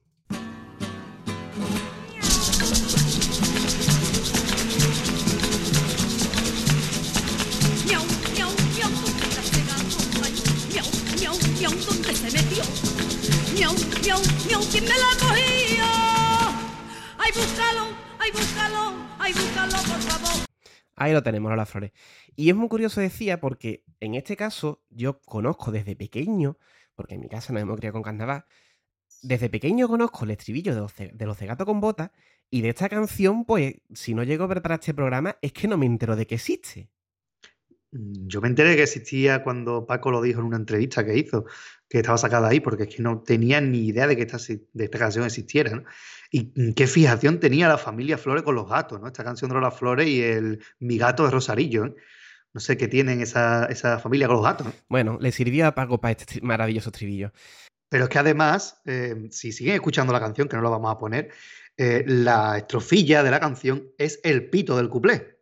Miau, miau, ¿quién me la cogió? Ay, búscalo, ay, búscalo, ay, búscalo, por favor. Ahí lo tenemos, Lola Flores. Y es muy curioso, decía, porque en este caso yo conozco desde pequeño, porque en mi casa nos hemos criado con carnaval, desde pequeño conozco el estribillo de los, de los cegatos con botas y de esta canción, pues, si no llego a preparar este programa, es que no me entero de que existe. Mm, Yo me enteré que existía cuando Paco lo dijo en una entrevista que hizo, que estaba sacada ahí, porque es que no tenía ni idea de que esta, de esta canción existiera, ¿no? Y mm, qué fijación tenía la familia Flores con los gatos, ¿no? Esta canción de Lola Flores y el Mi gato de Rosarillo, ¿eh? No sé qué tienen esa, esa familia con los gatos. Bueno, le sirvía algo para este maravilloso estribillo. Pero es que además, si siguen escuchando la canción, que no la vamos a poner, la estrofilla de la canción es el pito del cuplé.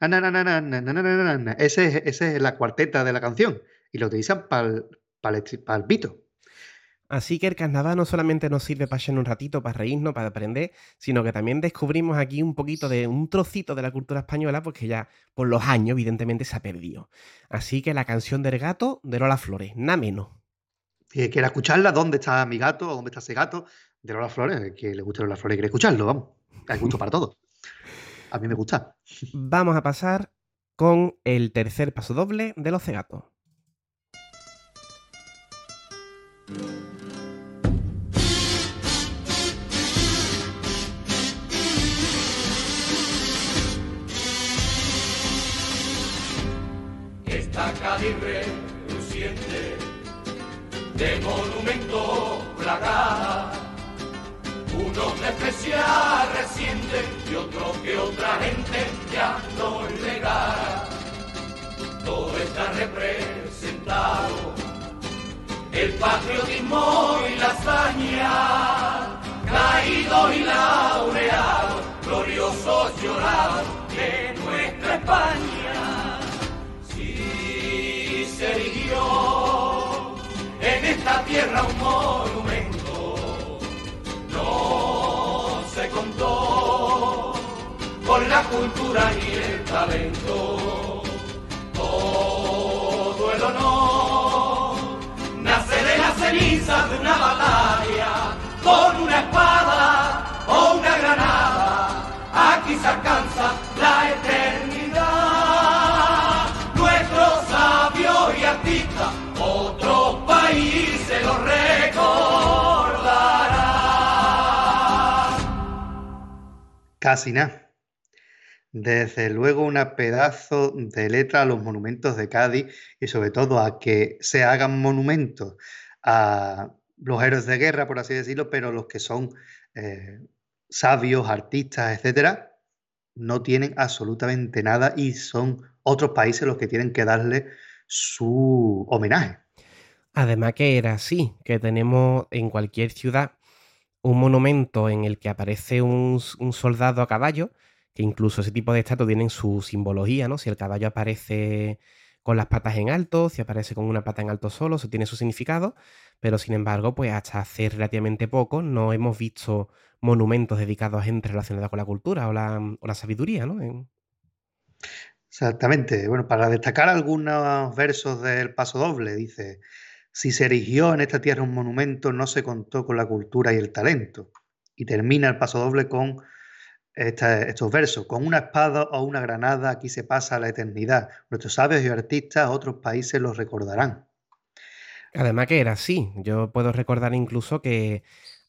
Na, na, na, ese es, esa es la cuarteta de la canción y lo utilizan para pa el pito. Así que el carnaval no solamente nos sirve para echar un ratito, para reírnos, para aprender, sino que también descubrimos aquí un poquito de un trocito de la cultura española, porque ya por los años, evidentemente, se ha perdido. Así que la canción del gato de Lola Flores, nada menos. Si quiere escucharla, ¿dónde está mi gato? ¿Dónde está ese gato? De Lola Flores, el que le gusta Lola Flores quiere escucharlo, vamos. Hay gusto para todo. A mí me gusta. Vamos a pasar con el tercer paso doble de los cegatos. Esta Cádiz reluciente de monumento plagada, unos de especial reciente y otros que otra gente ya no legara. Todo está representado, el patriotismo y la hazaña, caídos y laureados, gloriosos llorados de nuestra España en esta tierra un monumento, no se contó con la cultura ni el talento. Todo el honor nace de las cenizas de una batalla, con una espada o una granada. Aquí se alcanza la eternidad. Casi nada. Desde luego, una pedazo de letra a los monumentos de Cádiz y sobre todo a que se hagan monumentos a los héroes de guerra, por así decirlo, pero los que son eh, sabios, artistas, etcétera, no tienen absolutamente nada y son otros países los que tienen que darle su homenaje. Además que era así, que tenemos en cualquier ciudad un monumento en el que aparece un, soldado a caballo, que incluso ese tipo de estatuas tienen su simbología, ¿no? Si el caballo aparece con las patas en alto, si aparece con una pata en alto solo, eso tiene su significado, pero sin embargo, pues hasta hace relativamente poco no hemos visto monumentos dedicados a gente relacionada con la cultura o la, o la sabiduría, ¿no? En- Exactamente. Bueno, para destacar algunos versos del Paso Doble, dice, si se erigió en esta tierra un monumento, no se contó con la cultura y el talento. Y termina el Paso Doble con estos versos, con una espada o una granada aquí se pasa la eternidad. Nuestros sabios y artistas, otros países los recordarán. Además que era así. Yo puedo recordar incluso que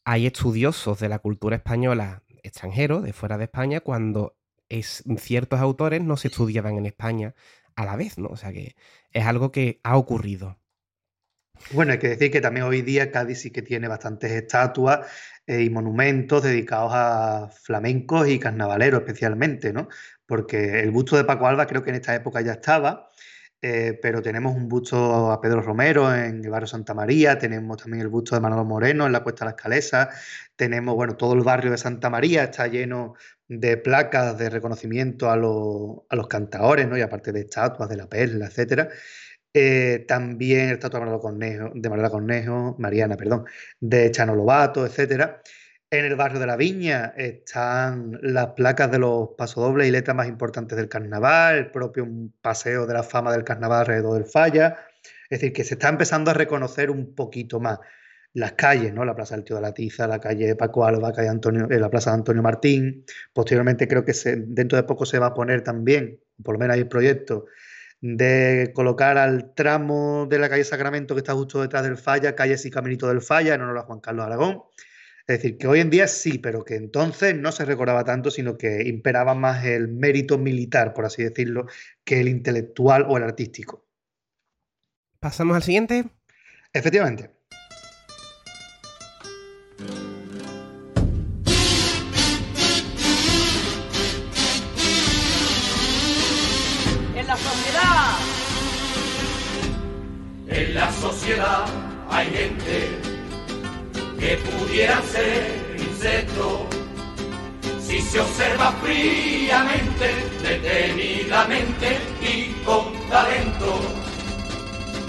hay estudiosos de la cultura española extranjeros, de fuera de España, cuando es, ciertos autores no se estudiaban en España a la vez, ¿no? O sea que es algo que ha ocurrido. Bueno, hay que decir que también hoy día Cádiz sí que tiene bastantes estatuas eh, y monumentos dedicados a flamencos y carnavaleros especialmente, ¿no? Porque el busto de Paco Alba creo que en esta época ya estaba, eh, pero tenemos un busto a Pedro Romero en el barrio Santa María, tenemos también el busto de Manolo Moreno en la Cuesta de las Calesas, tenemos, bueno, todo el barrio de Santa María está lleno de placas de reconocimiento a, a los cantaores, ¿no? Y aparte de estatuas de la perla, etcétera. Eh, también el estatua de Cornejo, de Manuela Cornejo, Mariana, perdón, de Chano Lobato, etcétera. En el barrio de la Viña están las placas de los pasodobles y letras más importantes del carnaval, el propio paseo de la fama del carnaval alrededor del Falla. Es decir, que se está empezando a reconocer un poquito más las calles, ¿no? La Plaza del Tío de la Tiza, la calle Paco Alba, calle Antonio, eh, la Plaza de Antonio Martín. Posteriormente creo que dentro de poco se va a poner también, por lo menos hay el proyecto, de colocar al tramo de la calle Sacramento que está justo detrás del Falla, calles y caminito del Falla, en honor a Juan Carlos Aragón. Es decir, que hoy en día sí, pero que entonces no se recordaba tanto, sino que imperaba más el mérito militar, por así decirlo, que el intelectual o el artístico. ¿Pasamos al siguiente? Efectivamente. En la sociedad hay gente que pudieran ser insectos si se observa fríamente, detenidamente y con talento.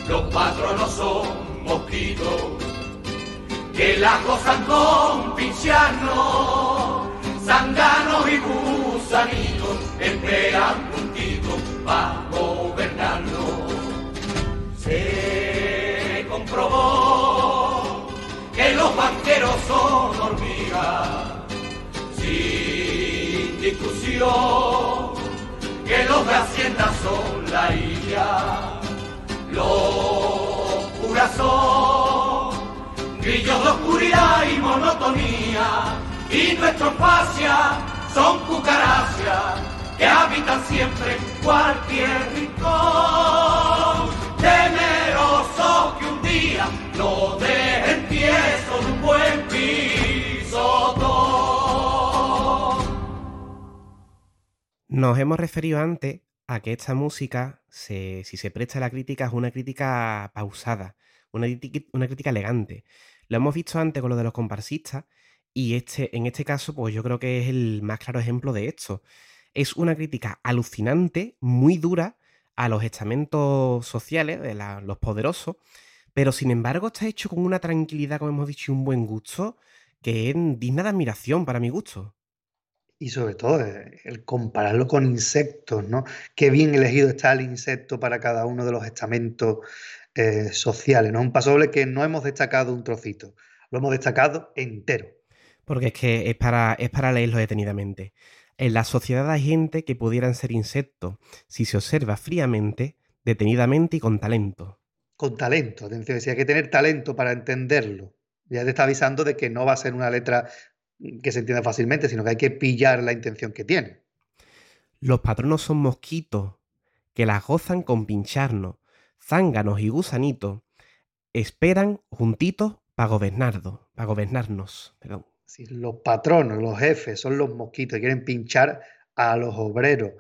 Los patronos son mosquitos que la gozan con pincianos, zánganos y gusanitos, esperan para gobernarnos. Se comprobó que los banqueros son hormigas, sin discusión, que los de Hacienda son la isla, los curas son grillos de oscuridad y monotonía, y nuestros fascias son cucarachas que habitan siempre cualquier rincón, temerosos que un día no dejen tieso de un buen pisotón. Nos hemos referido antes a que esta música, si se presta a la crítica, es una crítica pausada, una, una crítica elegante. Lo hemos visto antes con lo de los comparsistas y este, en este caso, pues yo creo que es el más claro ejemplo de esto. Es una crítica alucinante, muy dura a los estamentos sociales de la- los poderosos, pero sin embargo está hecho con una tranquilidad, como hemos dicho, y un buen gusto, que es digna de admiración para mi gusto. Y sobre todo eh, el compararlo con insectos, ¿no? Qué bien elegido está el insecto para cada uno de los estamentos eh, sociales, ¿no? Un pasodoble que no hemos destacado un trocito, lo hemos destacado entero. Porque es que es para, es para leerlo detenidamente. En la sociedad hay gente que pudieran ser insectos si se observa fríamente, detenidamente y con talento. Con talento, atención, si hay que tener talento para entenderlo. Ya te está avisando de que no va a ser una letra que se entienda fácilmente, sino que hay que pillar la intención que tiene. Los patronos son mosquitos que las gozan con pincharnos, zánganos y gusanitos, esperan juntitos para gobernarnos, para gobernarnos. Perdón. Los patronos, los jefes, son los mosquitos que quieren pinchar a los obreros.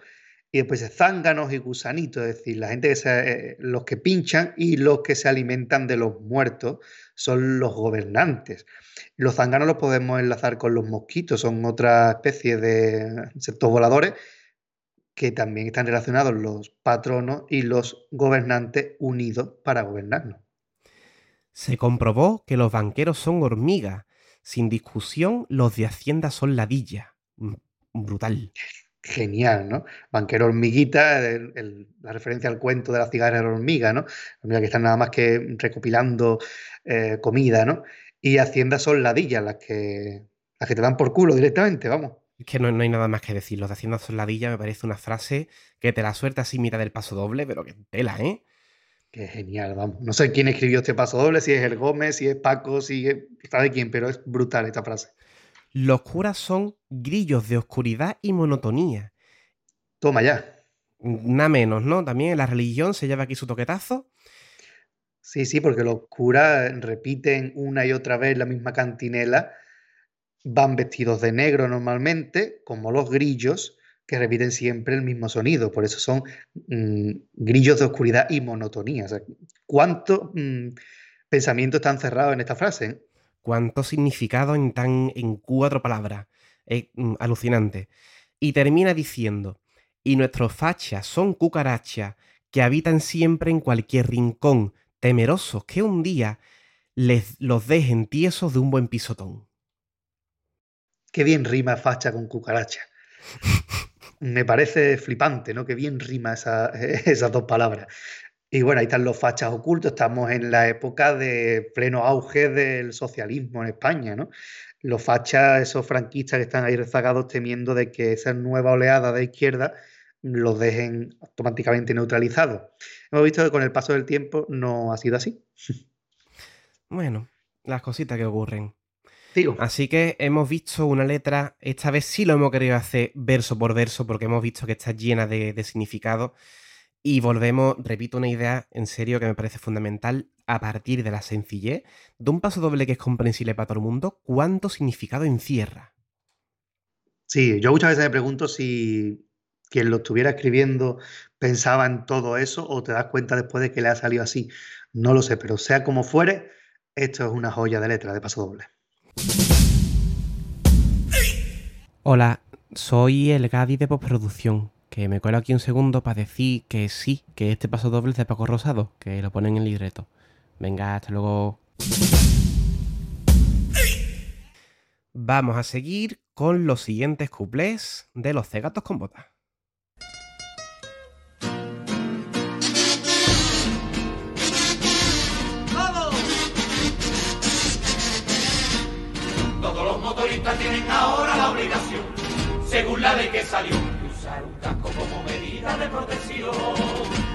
Y después zánganos y gusanitos, es decir, la gente que se, eh, los que pinchan y los que se alimentan de los muertos son los gobernantes. Los zánganos los podemos enlazar con los mosquitos, son otra especie de insectos voladores que también están relacionados los patronos y los gobernantes unidos para gobernarnos. Se comprobó que los banqueros son hormigas. Sin discusión, los de Hacienda son ladillas. Mm, Brutal. Genial, ¿no? Banquero hormiguita, el- el- la referencia al cuento de la cigarra hormiga, ¿no? Hormiga que están nada más que recopilando eh, comida, ¿no? Y Hacienda son ladillas, las que, las que te dan por culo directamente, vamos. Es que no, no hay nada más que decir. Los de Hacienda son ladillas me parece una frase que te la suelta así mitad del paso doble, pero que tela, ¿eh? Qué genial, vamos. No sé quién escribió este paso doble, si es el Gómez, si es Paco, si es, sabe quién, pero es brutal esta frase. Los curas son grillos de oscuridad y monotonía. Toma ya. Nada menos, ¿no? También la religión se lleva aquí su toquetazo. Sí, sí, porque los curas repiten una y otra vez la misma cantinela, van vestidos de negro normalmente, como los grillos, que repiten siempre el mismo sonido. Por eso son mm, grillos de oscuridad y monotonía. O sea, ¿Cuánto mm, pensamiento está encerrado en esta frase? eh? Cuánto significado en tan en cuatro palabras. Es mm, alucinante. Y termina diciendo, y nuestros fachas son cucarachas que habitan siempre en cualquier rincón, temerosos que un día les los dejen tiesos de un buen pisotón. Qué bien rima facha con cucaracha. [laughs] Me parece flipante, ¿no? Qué bien rima esa- [laughs] esas dos palabras. Y bueno, ahí están los fachas ocultos. Estamos en la época de pleno auge del socialismo en España, ¿no? Los fachas, esos franquistas que están ahí rezagados temiendo de que esa nueva oleada de izquierda los dejen automáticamente neutralizados. Hemos visto que con el paso del tiempo no ha sido así. [laughs] Bueno, las cositas que ocurren. Así que hemos visto una letra, esta vez sí lo hemos querido hacer verso por verso porque hemos visto que está llena de, de significado y volvemos, repito una idea en serio que me parece fundamental, a partir de la sencillez de un paso doble que es comprensible para todo el mundo, ¿cuánto significado encierra? Sí, yo muchas veces me pregunto si quien lo estuviera escribiendo pensaba en todo eso o te das cuenta después de que le ha salido así. No lo sé, pero sea como fuere, esto es una joya de letra de paso doble. Hola, soy el Gadi de postproducción, que me cuelo aquí un segundo para decir que sí, que este paso doble es de Paco Rosado, que lo ponen en el libreto. Venga, hasta luego. Vamos a seguir con los siguientes cuplés de los cegatos con botas. Según la ley que salió, de usar un casco como medida de protección.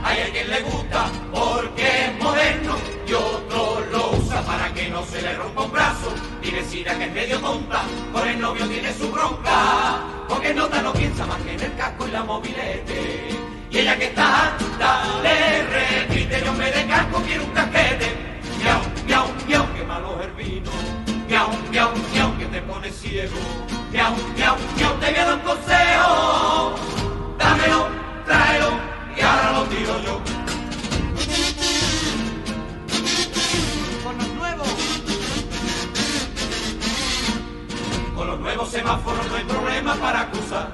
Hay a quien le gusta porque es moderno y otro lo usa para que no se le rompa un brazo. Y decida que es medio tonta, con el novio tiene su bronca, porque nota no piensa más que en el casco y la mobilete. Y ella que está harta le repite, yo me de casco quiero un casquete. Miau, miau, miau, que malo es el. Miau, miau, miau, que te pone ciego. Miau, miau, miau, te voy a dar un consejo. Dámelo, tráelo y ahora lo tiro yo. Con los nuevos. Con los nuevos semáforos no hay problema para acusar.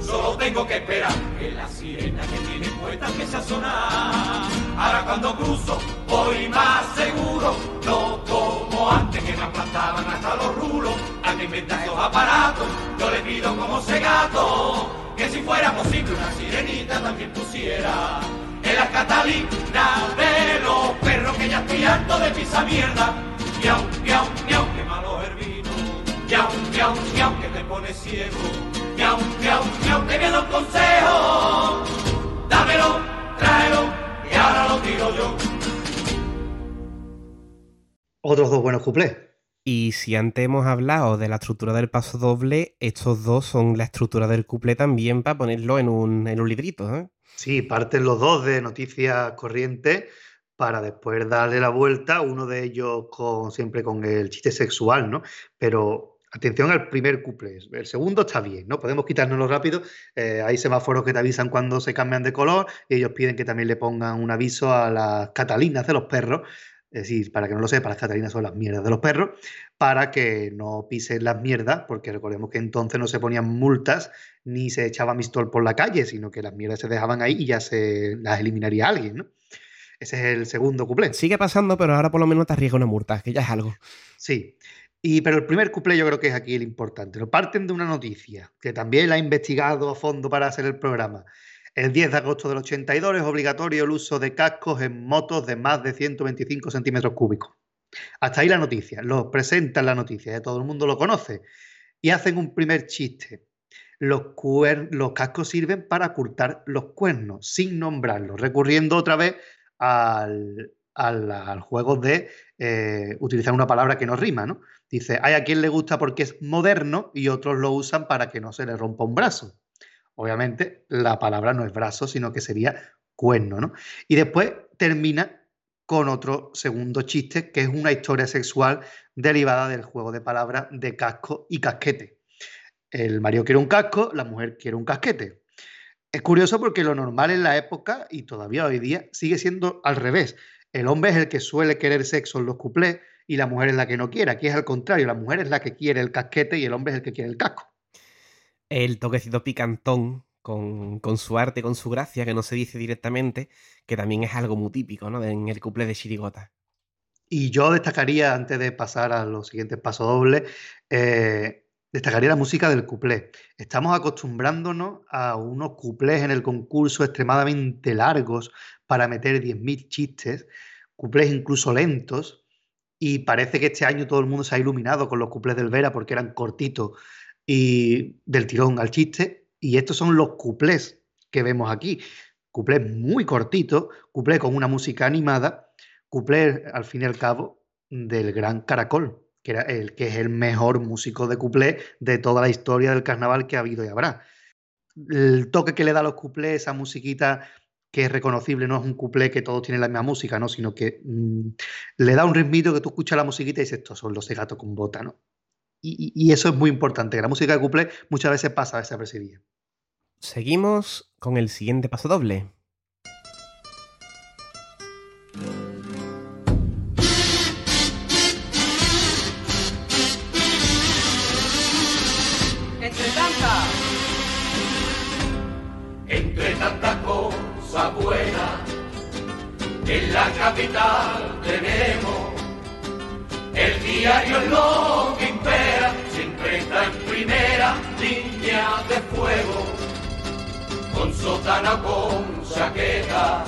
Solo tengo que esperar que la sirena que tiene puesta empiece a sonar. Ahora cuando cruzo voy más seguro, no como antes que me aplastaban hasta los rulos. Que inventar esos aparatos, yo le pido como ese gato que si fuera posible una sirenita también pusiera en las catalinas de los perros que ya estoy harto de pisa mierda. Miau, miau, miau, que malo es el vino. Miau, miau, miau, que te pone ciego. Miau, miau, miau, te dar un consejo. Dámelo, tráelo y ahora lo tiro yo. Otros dos buenos cuplés. Y si antes hemos hablado de la estructura del paso doble, estos dos son la estructura del cuplé también para ponerlo en un, en un librito. ¿eh? Sí, parten los dos de noticias corrientes para después darle la vuelta, uno de ellos con, siempre con el chiste sexual, ¿no? Pero atención al primer cuplé, el segundo está bien, ¿no? Podemos quitárnoslo rápido, eh, hay semáforos que te avisan cuando se cambian de color y ellos piden que también le pongan un aviso a las catalinas de los perros, es decir, para que no lo sepa, las catalinas son las mierdas de los perros, para que no pisen las mierdas, porque recordemos que entonces no se ponían multas ni se echaba mistol por la calle, sino que las mierdas se dejaban ahí y ya se las eliminaría alguien, ¿no? Ese es el segundo cuplé. Sigue pasando, pero ahora por lo menos te arriesga una multa, que ya es algo. Sí. Y, pero el primer cuplé yo creo que es aquí el importante. Parten de una noticia, que también la he investigado a fondo para hacer el programa. El 10 de agosto del 82 es obligatorio el uso de cascos en motos de más de 125 centímetros cúbicos. Hasta ahí la noticia. Lo presentan la noticia, todo el mundo lo conoce. Y hacen un primer chiste. Los, cascos sirven para ocultar los cuernos, sin nombrarlos, recurriendo otra vez al juego de eh, utilizar una palabra que no rima, ¿no? Dice, hay a quien le gusta porque es moderno y otros lo usan para que no se le rompa un brazo. Obviamente, la palabra no es brazo, sino que sería cuerno, ¿no? Y después termina con otro segundo chiste, que es una historia sexual derivada del juego de palabras de casco y casquete. El marido quiere un casco, la mujer quiere un casquete. Es curioso porque lo normal en la época y todavía hoy día sigue siendo al revés. El hombre es el que suele querer sexo en los cuplés y la mujer es la que no quiere. Aquí es al contrario, la mujer es la que quiere el casquete y el hombre es el que quiere el casco. El toquecito picantón con, con su arte, con su gracia, que no se dice directamente, que también es algo muy típico ¿no? en el cuplé de Chirigota. Y yo destacaría, antes de pasar a los siguientes pasos dobles, eh, destacaría la música del cuplé. Estamos acostumbrándonos a unos cuplés en el concurso extremadamente largos para meter 10.000 chistes, cuplés incluso lentos, y parece que este año todo el mundo se ha iluminado con los cuplés del Vera porque eran cortitos y del tirón al chiste, y estos son los cuplés que vemos aquí. Cuplés muy cortitos, cuplés con una música animada, cuplés al fin y al cabo del gran Caracol, que, era el, es el mejor músico de cuplé de toda la historia del carnaval que ha habido y habrá. El toque que le da a los cuplés, esa musiquita que es reconocible, no es un cuplé que todos tienen la misma música, ¿no? sino que mmm, le da un ritmito que tú escuchas la musiquita y dices, estos son los de gato con bota, ¿no? Y, y, eso es muy importante, que la música de cuplé muchas veces pasa desapercibida. Seguimos con el siguiente paso doble. Entre tantas, Entre tantas cosas buenas que en la capital tenemos, el diario es lo que impera, siempre está en primera línea de fuego, con sótana o con chaqueta,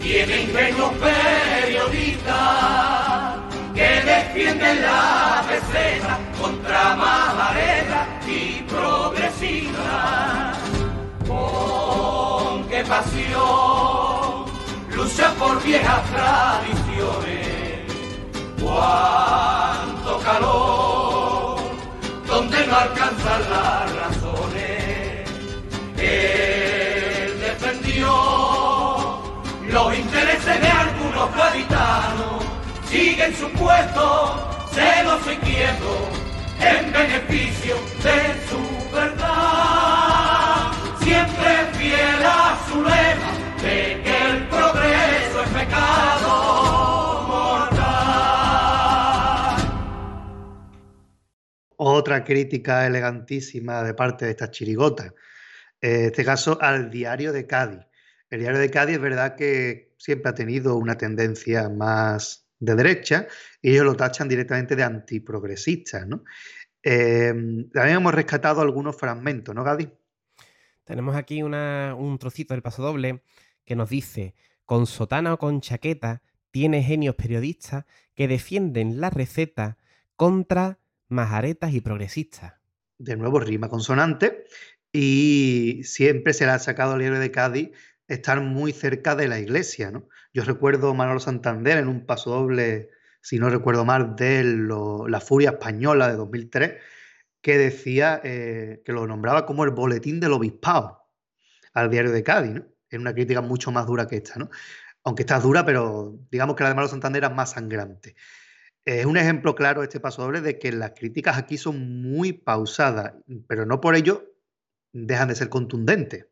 tiene ingenuos periodistas que defienden la peseta contra majareta y progresista. Con qué pasión lucha por viejas tradiciones. Cuánto calor, donde no alcanzan las razones. Él defendió los intereses de algunos gaditanos sigue en su puesto, celoso y quieto, en beneficio de su verdad. Siempre fiel a su lema de que Otra crítica elegantísima de parte de estas chirigotas. En este caso, al diario de Cádiz. El diario de Cádiz es verdad que siempre ha tenido una tendencia más de derecha y ellos lo tachan directamente de antiprogresistas, ¿no? Eh, también hemos rescatado algunos fragmentos, ¿no, Gadi? Tenemos aquí un trocito del paso doble que nos dice, con sotana o con chaqueta, tiene genios periodistas que defienden la receta contra majaretas y progresistas. De nuevo, rima consonante y siempre se le ha sacado al héroe de Cádiz estar muy cerca de la iglesia, ¿no? Yo recuerdo Manolo Santander en un paso doble, si no recuerdo mal, de La Furia Española de 2003, que decía eh, que lo nombraba como el boletín del obispado al diario de Cádiz, ¿no? Es una crítica mucho más dura que esta, ¿no? Aunque esta es dura, pero digamos que la de Manolo Santander era más sangrante. Es un ejemplo claro este paso doble de que las críticas aquí son muy pausadas, pero no por ello dejan de ser contundentes.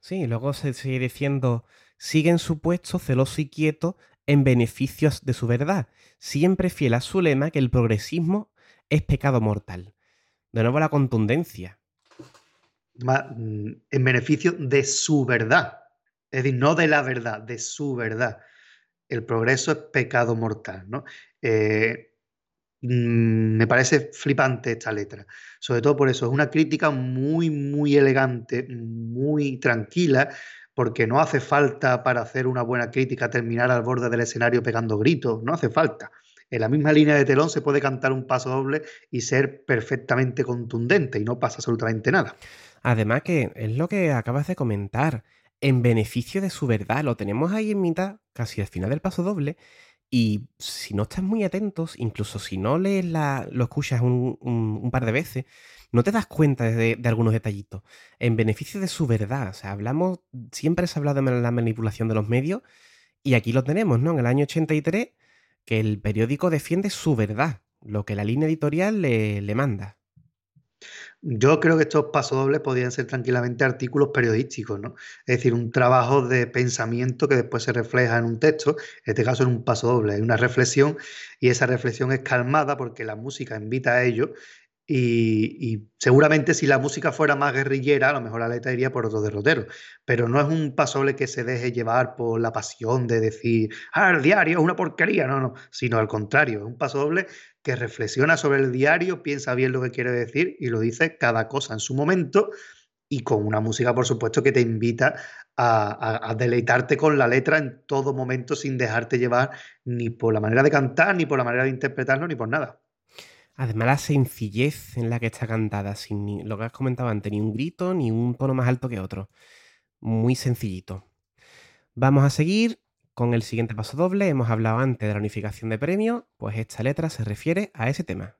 Sí, luego se sigue diciendo, sigue en su puesto celoso y quieto en beneficios de su verdad, siempre fiel a su lema que el progresismo es pecado mortal. De nuevo la contundencia. En beneficio de su verdad, es decir, no de la verdad, de su verdad. El progreso es pecado mortal, ¿no? Eh, me parece flipante esta letra. Sobre todo por eso, es una crítica muy, muy elegante, muy tranquila, porque no hace falta para hacer una buena crítica terminar al borde del escenario pegando gritos, no hace falta. En la misma línea de telón se puede cantar un paso doble y ser perfectamente contundente y no pasa absolutamente nada. Además que es lo que acabas de comentar, en beneficio de su verdad, lo tenemos ahí en mitad, casi al final del paso doble, y si no estás muy atentos, incluso si no lees la, lo escuchas un, par de veces, no te das cuenta de, algunos detallitos. En beneficio de su verdad. O sea, hablamos, siempre se ha hablado de la manipulación de los medios Y aquí lo tenemos, ¿no? En el año 83, que el periódico defiende su verdad, lo que la línea editorial le manda. Yo creo que estos pasodobles podrían ser tranquilamente artículos periodísticos, ¿no? Es decir, un trabajo de pensamiento que después se refleja en un texto, en este caso en un pasodoble, hay una reflexión y esa reflexión es calmada porque la música invita a ello y, y seguramente si la música fuera más guerrillera, a lo mejor la letra iría por otro derrotero, pero no es un pasoble que se deje llevar por la pasión de decir, ah, el diario es una porquería, no, no, sino al contrario, es un pasoble que reflexiona sobre el diario, piensa bien lo que quiere decir y lo dice cada cosa en su momento y con una música, por supuesto, que te invita a, a- deleitarte con la letra en todo momento sin dejarte llevar ni por la manera de cantar, ni por la manera de interpretarlo, ni por nada. Además, la sencillez en la que está cantada, sin ni- lo que has comentado antes, ni un grito, ni un tono más alto que otro. Muy sencillito. Vamos a seguir con el siguiente paso doble. Hemos hablado antes de la unificación de premios, pues esta letra se refiere a ese tema.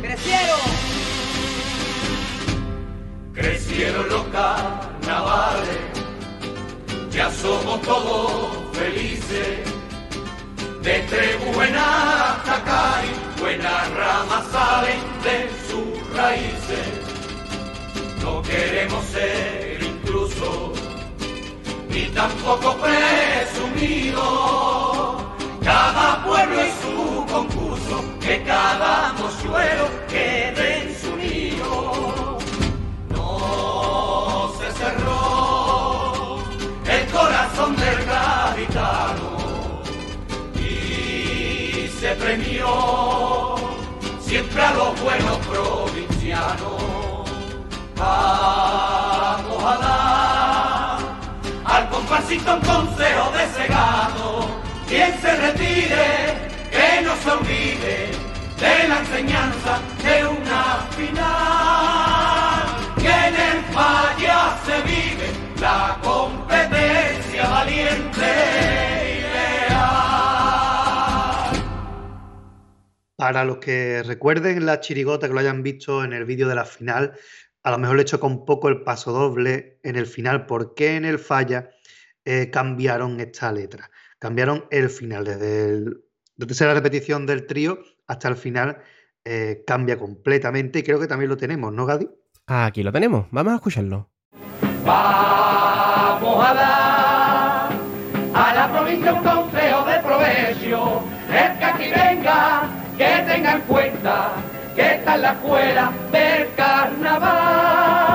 ¡Crecieron! Crecieron los carnavales, ya somos todos felices. De Trebuena hasta ni tampoco presumidos. Cada pueblo y su concurso, que cada mochuelo quede en su nido. No se cerró el corazón del gaditano y se premió siempre a los buenos provincianos. Vamos a dar comparsito un consejo de segado, quien se retire, que no se olvide de la enseñanza de una final, que en el falla se vive la competencia valiente y leal. Para los que recuerden la chirigota que lo hayan visto en el vídeo de la final, a lo mejor le choca un poco el paso doble en el final. ¿Por qué en el falla eh, cambiaron esta letra? Cambiaron el final, desde, el- desde la repetición del trío hasta el final eh, cambia completamente y creo que también lo tenemos, ¿no, Gadi? Aquí lo tenemos, vamos a escucharlo. Vamos a dar a la provincia un consejo de provecho. El que aquí venga, que tenga en cuenta que esta es la escuela del carnaval.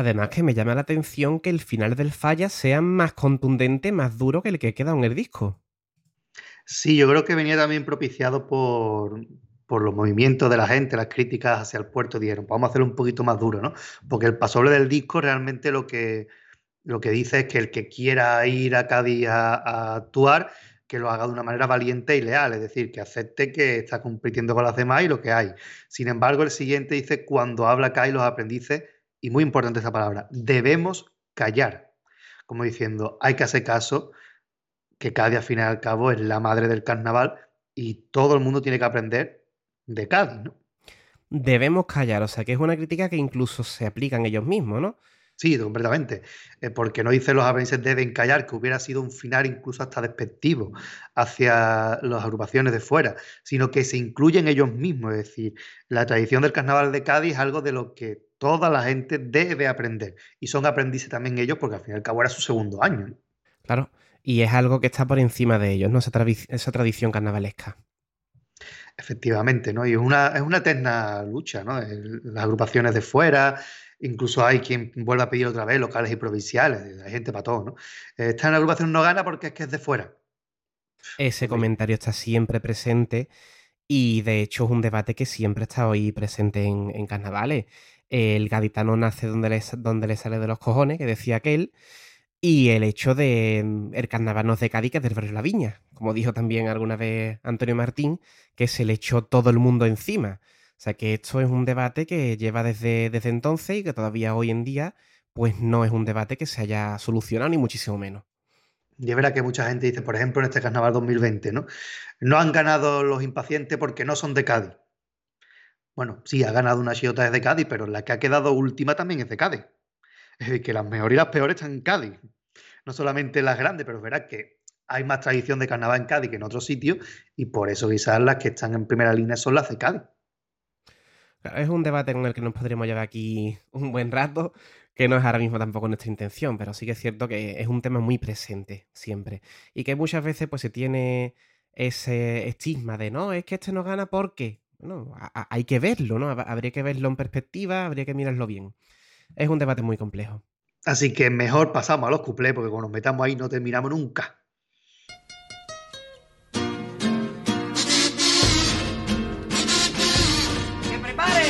Además que me llama la atención que el final del falla sea más contundente, más duro que el que queda en el disco. Sí, yo creo que venía también propiciado por, por los movimientos de la gente, las críticas hacia el puerto. Dijeron, "Pues vamos a hacerlo un poquito más duro, ¿no? Porque el pasoble del disco realmente lo que, lo que dice es que el que quiera ir a Cádiz a, a actuar, que lo haga de una manera valiente y leal, es decir, que acepte que está compitiendo con las demás y lo que hay. Sin embargo, el siguiente dice, cuando habla Cádiz, los aprendices, y muy importante esa palabra, debemos callar. Como diciendo, hay que hacer caso que Cádiz al fin y al cabo es la madre del carnaval y todo el mundo tiene que aprender de Cádiz, ¿no? Debemos callar, o sea que es una crítica que incluso se aplican ellos mismos, ¿no? Sí, completamente. Eh, porque no dice los aprendices deben callar, que hubiera sido un final incluso hasta despectivo hacia las agrupaciones de fuera, sino que se incluyen ellos mismos. Es decir, la tradición del carnaval de Cádiz es algo de lo que toda la gente debe aprender. Y son aprendices también ellos, porque al fin y al cabo era su segundo año. ¿no? Claro. Y es algo que está por encima de ellos, ¿no? Esa, esa tradición carnavalesca. Efectivamente, ¿no? Y es una, es una eterna lucha, ¿no? El- Las agrupaciones de fuera, incluso hay quien vuelve a pedir otra vez locales y provinciales, hay gente para todo, ¿no? Esta agrupación no gana porque es que es de fuera. Ese comentario está siempre presente y de hecho es un debate que siempre está hoy presente en, en carnavales. El gaditano nace donde le, sale de los cojones, que decía aquel, y el hecho de mm, el carnaval no es de Cádiz, que es del barrio La Viña, como dijo también alguna vez Antonio Martín, que se le echó todo el mundo encima. sea que esto es un debate que lleva desde, desde entonces y que todavía hoy en día pues no es un debate que se haya solucionado ni muchísimo menos. Y es verdad que mucha gente dice, por ejemplo, en este carnaval 2020, ¿no? No han ganado los impacientes porque no son de Cádiz. Bueno, sí, ha ganado una Chiota es de Cádiz, pero la que ha quedado última también es de Cádiz. Es decir, que las mejores y las peores están en Cádiz. No solamente las grandes, pero verás que hay más tradición de carnaval en Cádiz que en otros sitios y por eso quizás las que están en primera línea son las de Cádiz. Es un debate con el que nos podríamos llevar aquí un buen rato, que no es ahora mismo tampoco nuestra intención, pero sí que es cierto que es un tema muy presente siempre y que muchas veces pues se tiene ese estigma de no, es que este no gana porque, bueno, hay que verlo, ¿no? Habría que verlo en perspectiva, habría que mirarlo bien. Es un debate muy complejo. Así que mejor pasamos a los cuplés, porque cuando nos metamos ahí no terminamos nunca. ¡Que prepare!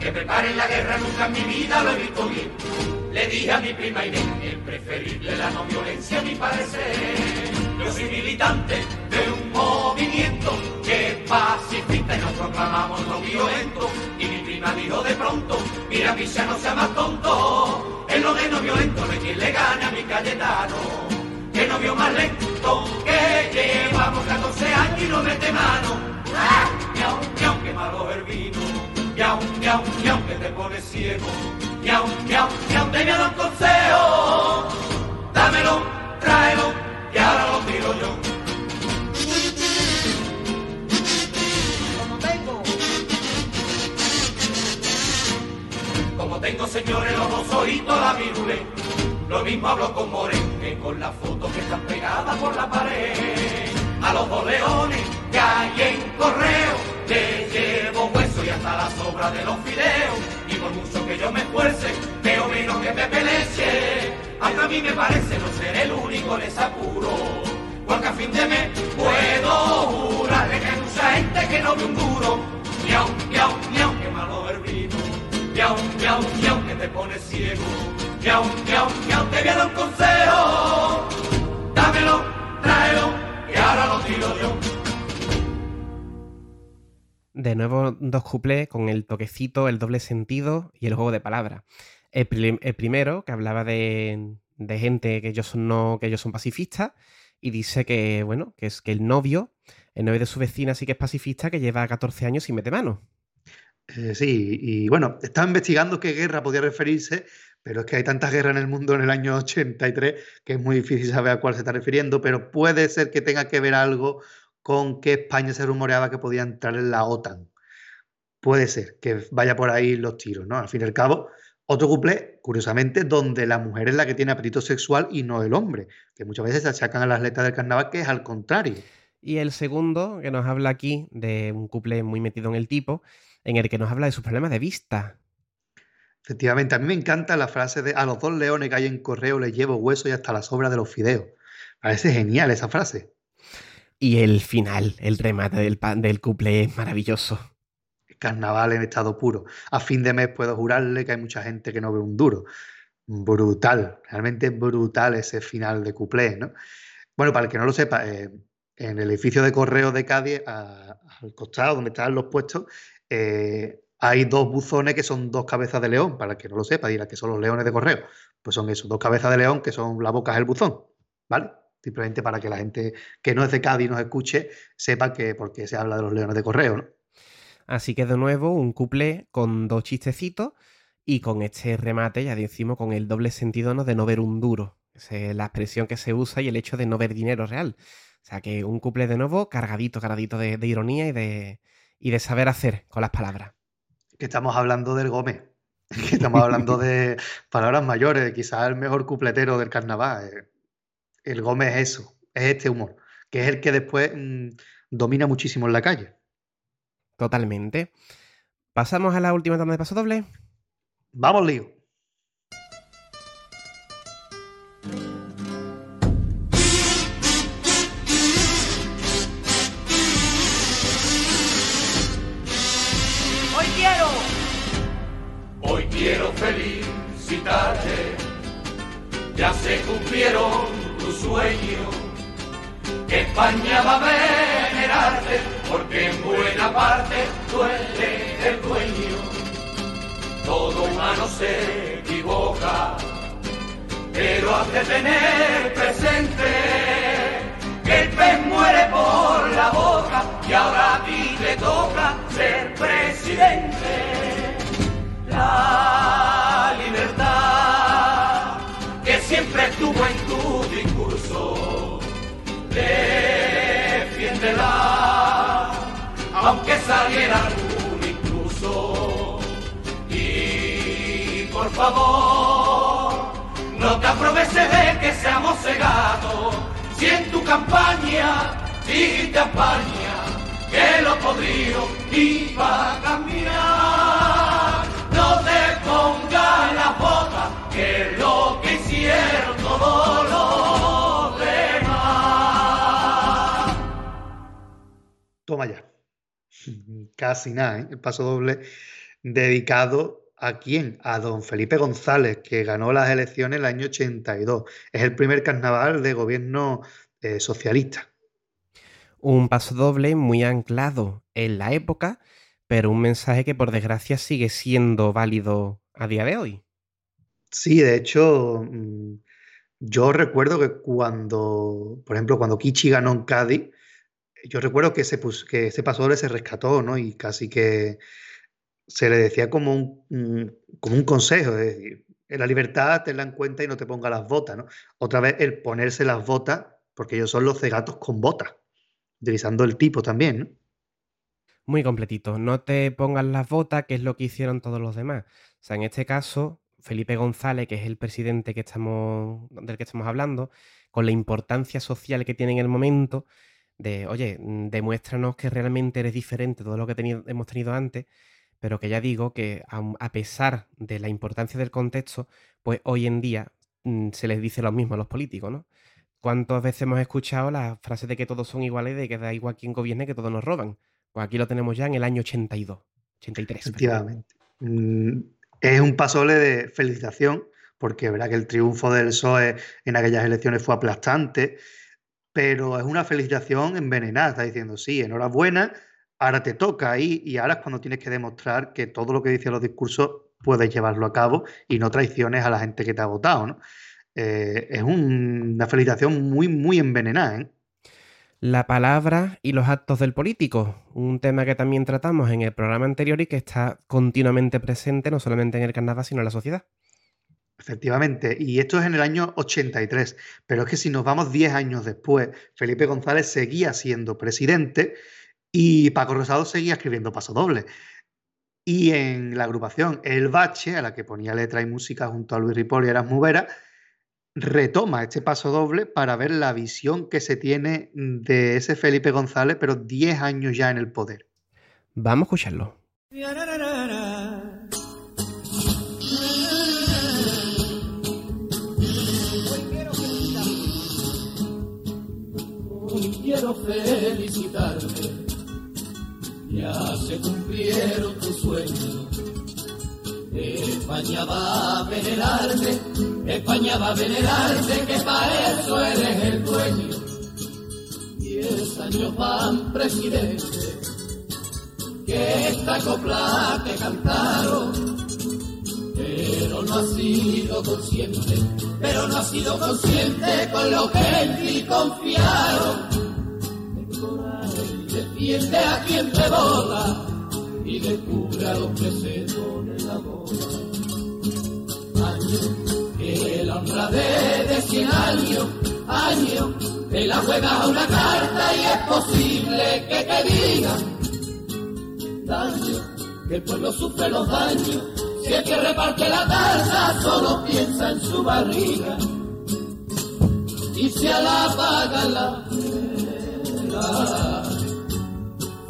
Que preparen la guerra, nunca en mi vida lo he visto bien. Le dije a mi prima Inés, es preferible la no violencia a mi parecer. Yo soy militante de un movimiento que es pacifista y nos proclamamos no violento. Y mi prima dijo de pronto, mira Misha no sea más tonto. En lo de no violento hay quien le gane a mi Cayetano. Que no vio más lento, que llevamos 14 años y no mete mano. ¡Ah! Miau, miau, que malo el vino. Miau, miau, miau, que te pone ciego. Miau, miau, miau, te dar un consejo. Dámelo, tráelo, y ahora lo tiro yo. Como tengo. Como tengo señores los dos ojitos la virulé. Lo mismo hablo con Morén que con las fotos que están pegadas por la pared. A los dos leones que hay en correo les llevo hueso y hasta la sobra de los fideos. Por mucho que yo me esfuerce, veo menos que me peleche. Hasta a mí me parece no ser el único les apuro. Porque a fin de mes puedo jurarle que hay mucha gente que no ve un duro. Miau, miau, miau, que malo el vino. Miau, miau, miau, que te pone ciego. Miau, miau, miau, te voy a dar un consejo. Dámelo, tráelo, y ahora lo tiro yo. De nuevo, dos cuplés con el toquecito, el doble sentido y el juego de palabras. El, prim- el primero, que hablaba de, de gente que ellos son son pacifistas, y dice que, bueno, que es que el novio, el novio de su vecina sí que es pacifista, que lleva 14 años sin mete mano. Eh, sí, y bueno, estaba investigando qué guerra podía referirse, pero es que hay tantas guerras en el mundo en el año 83 que es muy difícil saber a cuál se está refiriendo, pero puede ser que tenga que ver algo con que España se rumoreaba que podía entrar en la OTAN. Puede ser que vaya por ahí los tiros, ¿no? Al fin y al cabo, otro cuplé, curiosamente, donde la mujer es la que tiene apetito sexual y no el hombre, que muchas veces se achacan a las letras del carnaval, que es al contrario. Y el segundo, que nos habla aquí de un couple muy metido en el tipo, en el que nos habla de sus problemas de vista. Efectivamente, a mí me encanta la frase de a los dos leones que hay en correo les llevo hueso y hasta la sobra de los fideos. Parece genial esa frase. Y el final, el remate del, pa- del couple es maravilloso. Carnaval en estado puro. A fin de mes puedo jurarle que hay mucha gente que no ve un duro. Brutal, realmente brutal ese final de cuplé, ¿no? Bueno, para el que no lo sepa, eh, en el edificio de correo de Cádiz, al costado donde están los puestos, eh, hay dos buzones que son dos cabezas de león, para el que no lo sepa, dirá que son los leones de correo. Pues son esos, dos cabezas de león que son la boca del buzón, ¿vale? Simplemente para que la gente que no es de Cádiz nos escuche sepa que por qué se habla de los leones de correo, ¿no? Así que de nuevo un couple con dos chistecitos y con este remate, ya decimos, con el doble sentido ¿no? de no ver un duro. Esa es la expresión que se usa y el hecho de no ver dinero real. O sea que un couple de nuevo cargadito, cargadito de, de ironía y de, y de saber hacer con las palabras. que estamos hablando del Gómez, [laughs] que estamos hablando de [laughs] palabras mayores, quizás el mejor cupletero del carnaval. eh. El Gómez es eso, es este humor, que es el que después mm, domina muchísimo en la calle. Totalmente. Pasamos a la última tanda de paso doble. Vamos, lío. Hoy quiero. Hoy quiero felicitarte, ya se cumplieron tus sueños, que España va a venerarte porque en buena parte tú eres el dueño. Todo humano se equivoca, pero has de tener presente que el pez muere por la boca y ahora a ti te toca ser presidente. La libertad que siempre estuvo en tu defiéndela, aunque saliera algún intruso. Y por favor, no te aproveches de que seamos cegados, si en tu campaña dijiste a España que lo podrío iba a cambiar. No te pongas la bota, que lo que hicieron todos los Toma ya. Casi nada, ¿eh? El paso doble dedicado a quién? A don Felipe González, que ganó las elecciones el año 82. Es el primer carnaval de gobierno eh, socialista. Un paso doble muy anclado en la época, pero un mensaje que por desgracia sigue siendo válido a día de hoy. Sí, de hecho, mm, yo recuerdo que cuando, por ejemplo, cuando Kichi ganó en Cádiz, yo recuerdo que ese, que ese paso se rescató, ¿no? Y casi que se le decía como un- como un consejo, es decir, en la libertad tenla en cuenta y no te ponga las botas, ¿no? Otra vez el ponerse las botas, porque ellos son los cegatos con botas, utilizando el tipo también, ¿no? Muy completito. No te pongas las botas, que es lo que hicieron todos los demás. O sea, en este caso, Felipe González, que es el presidente que estamos, del que estamos hablando, con la importancia social que tiene en el momento, de, oye, mm, demuéstranos que realmente eres diferente de todo lo que hemos tenido antes, pero que ya digo que a pesar de la importancia del contexto, pues hoy en día mm, se les dice lo mismo a los políticos, ¿no? ¿Cuántas veces hemos escuchado la frase de que todos son iguales, de que da igual quién gobierne, que todos nos roban? Pues aquí lo tenemos ya en el año 82, 83. perdón. Efectivamente. Mm, Es un paso doble de felicitación, porque verdad que el triunfo del PSOE en aquellas elecciones fue aplastante, pero es una felicitación envenenada. Está diciendo, sí, enhorabuena, ahora te toca ahí y ahora es cuando tienes que demostrar que todo lo que dicen los discursos puedes llevarlo a cabo y no traiciones a la gente que te ha votado, ¿no? Eh, es un- una felicitación muy, muy envenenada, ¿eh? La palabra y los actos del político, un tema que también tratamos en el programa anterior y que está continuamente presente no solamente en el carnaval, sino en la sociedad. Efectivamente, y esto es en el año 83, pero es que si nos vamos 10 años después, Felipe González seguía siendo presidente y Paco Rosado seguía escribiendo pasodobles. Y en la agrupación El Bache, a la que ponía letra y música junto a Luis Ripoll y Erasmus Vera, retoma este paso doble para ver la visión que se tiene de ese Felipe González, pero 10 años ya en el poder. Vamos a escucharlo. Quiero felicitarte, ya se cumplieron tus sueños. España va a venerarte, España va a venerarte, que para eso eres el dueño. Diez años van, presidente, que esta copla te cantaron, pero no has sido consciente, pero no has sido consciente con lo que en ti confiaron. Defiende a quien te vota y descubre a los que se ponen la boda. Años que la honradez de cien años, años te la juegas a una carta y es posible que te digan daño, que el pueblo sufre los daños, si el que reparte la tarta solo piensa en su barriga y se la paga la vela.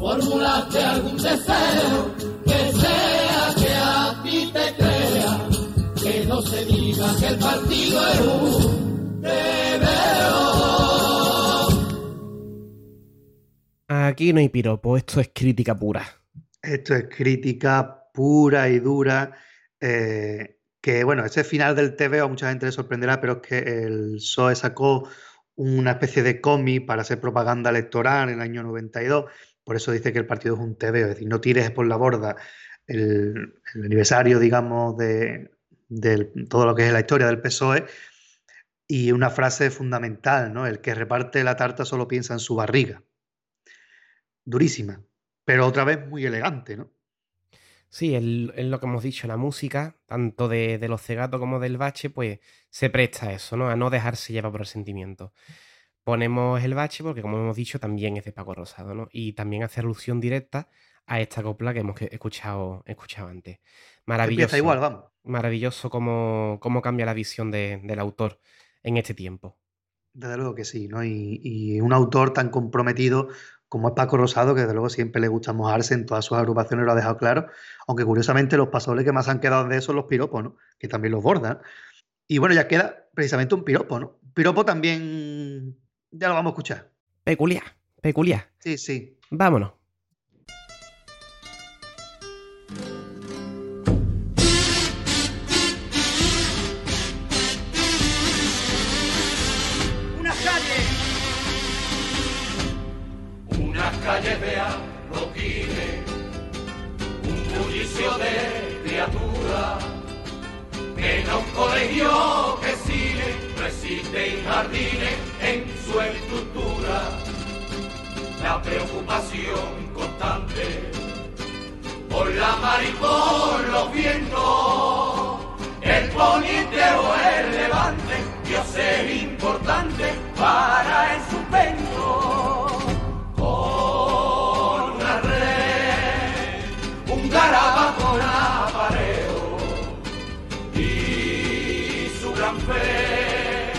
Formulaste algún deseo que sea que a ti te crea, que no se diga que el partido es un bebeo. Aquí no hay piropo, esto es crítica pura. Esto es crítica pura y dura. eh, que bueno, ese final del TVO a mucha gente le sorprenderá, pero es que el PSOE sacó una especie de cómic para hacer propaganda electoral en el año 92 Por eso dice que el partido es un tebeo, es decir, no tires por la borda el, aniversario, digamos, de, todo lo que es la historia del PSOE. Y una frase fundamental, ¿no? El que reparte la tarta solo piensa en su barriga. Durísima, pero otra vez muy elegante, ¿no? Sí, es lo que hemos dicho, la música, tanto de, de los cegatos como del bache, pues se presta a eso, ¿no? A no dejarse llevar por el sentimiento. Ponemos el bache porque, como hemos dicho, también es de Paco Rosado, ¿no? Y también hace alusión directa a esta copla que hemos escuchado, escuchado antes. Maravilloso. Empieza igual, vamos. Maravilloso cómo, cómo cambia la visión de- del autor en este tiempo. Desde luego que sí, ¿no? Y, y un autor tan comprometido como es Paco Rosado, que desde luego siempre le gusta mojarse en todas sus agrupaciones, lo ha dejado claro. Aunque curiosamente los pasobles que más han quedado de eso son los piropos, ¿no? Que también los bordan. Y bueno, ya queda precisamente un piropo, ¿no? Piropo también, ya lo vamos a escuchar. Peculiar, peculiar. Sí, sí. Vámonos. Unas calles, Unas calles de adoquines, un bullicio de criaturas, en un colegio que sigue, resiste y jardines en su estructura. La preocupación constante por la mar y por los vientos, el poniente o el levante, Dios es importante para el suspenso con una red, un garabato la apareo y su gran fe,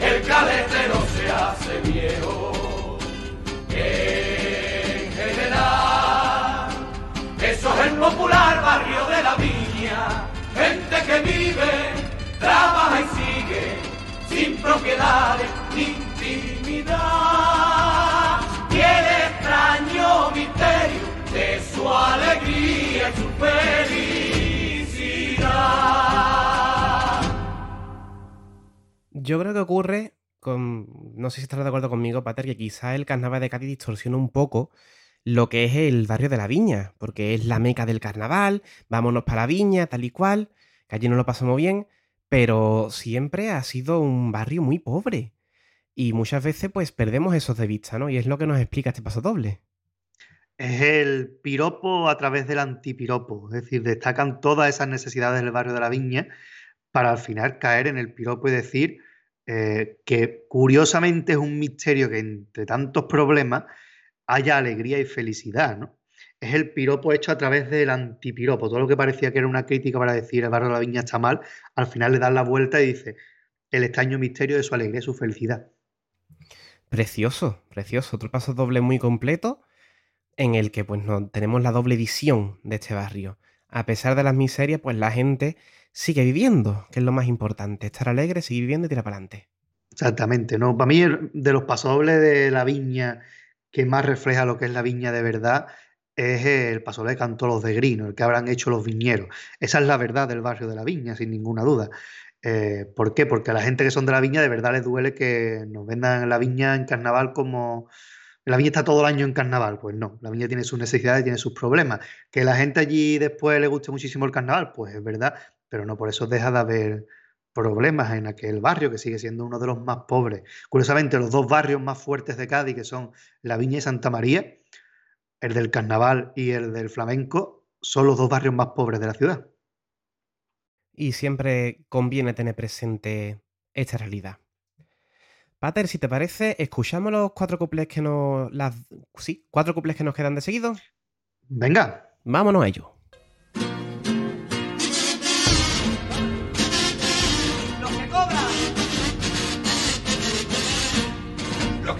el caletero popular barrio de la viña, gente que vive, trabaja y sigue, sin propiedades ni intimidad. Y el extraño misterio de su alegría y su felicidad. Yo creo que ocurre con. No sé si estarás de acuerdo conmigo, Pater, que quizá el carnaval de Cádiz distorsiona un poco lo que es el barrio de la viña, porque es la meca del carnaval, vámonos para la viña, tal y cual, que allí no lo pasamos bien, pero siempre ha sido un barrio muy pobre. Y muchas veces, pues, perdemos esos de vista, ¿no? Y es lo que nos explica este paso doble. Es el piropo a través del antipiropo, es decir, destacan todas esas necesidades del barrio de la Viña para al final caer en el piropo y decir eh, que curiosamente es un misterio que entre tantos problemas haya alegría y felicidad, ¿no? Es el piropo hecho a través del antipiropo, todo lo que parecía que era una crítica para decir el barrio de la Viña está mal, al final le dan la vuelta y dice el extraño misterio de su alegría y su felicidad. Precioso, precioso. Otro paso doble muy completo en el que pues no, tenemos la doble visión de este barrio. A pesar de las miserias, pues la gente sigue viviendo, que es lo más importante. Estar alegre, seguir viviendo y tirar para adelante. Exactamente, ¿no? Para mí, de los pasodobles de la viña que más refleja lo que es la viña de verdad es el pasodoble de Cantolos de Grino, el que habrán hecho los viñeros. Esa es la verdad del barrio de la viña, sin ninguna duda. Eh, ¿por qué? Porque a la gente que son de la viña de verdad les duele que nos vendan la viña en carnaval como... La viña está todo el año en carnaval, pues no, la viña tiene sus necesidades, tiene sus problemas. Que la gente allí después le guste muchísimo el carnaval, pues es verdad, pero no por eso deja de haber problemas en aquel barrio que sigue siendo uno de los más pobres. Curiosamente, los dos barrios más fuertes de Cádiz, que son La Viña y Santa María, el del carnaval y el del flamenco, son los dos barrios más pobres de la ciudad. Y siempre conviene tener presente esta realidad. Pater, si te parece, escuchamos los cuatro cuplés que nos. Las, sí, cuatro cuplés que nos quedan de seguido. Venga, Vámonos a ello.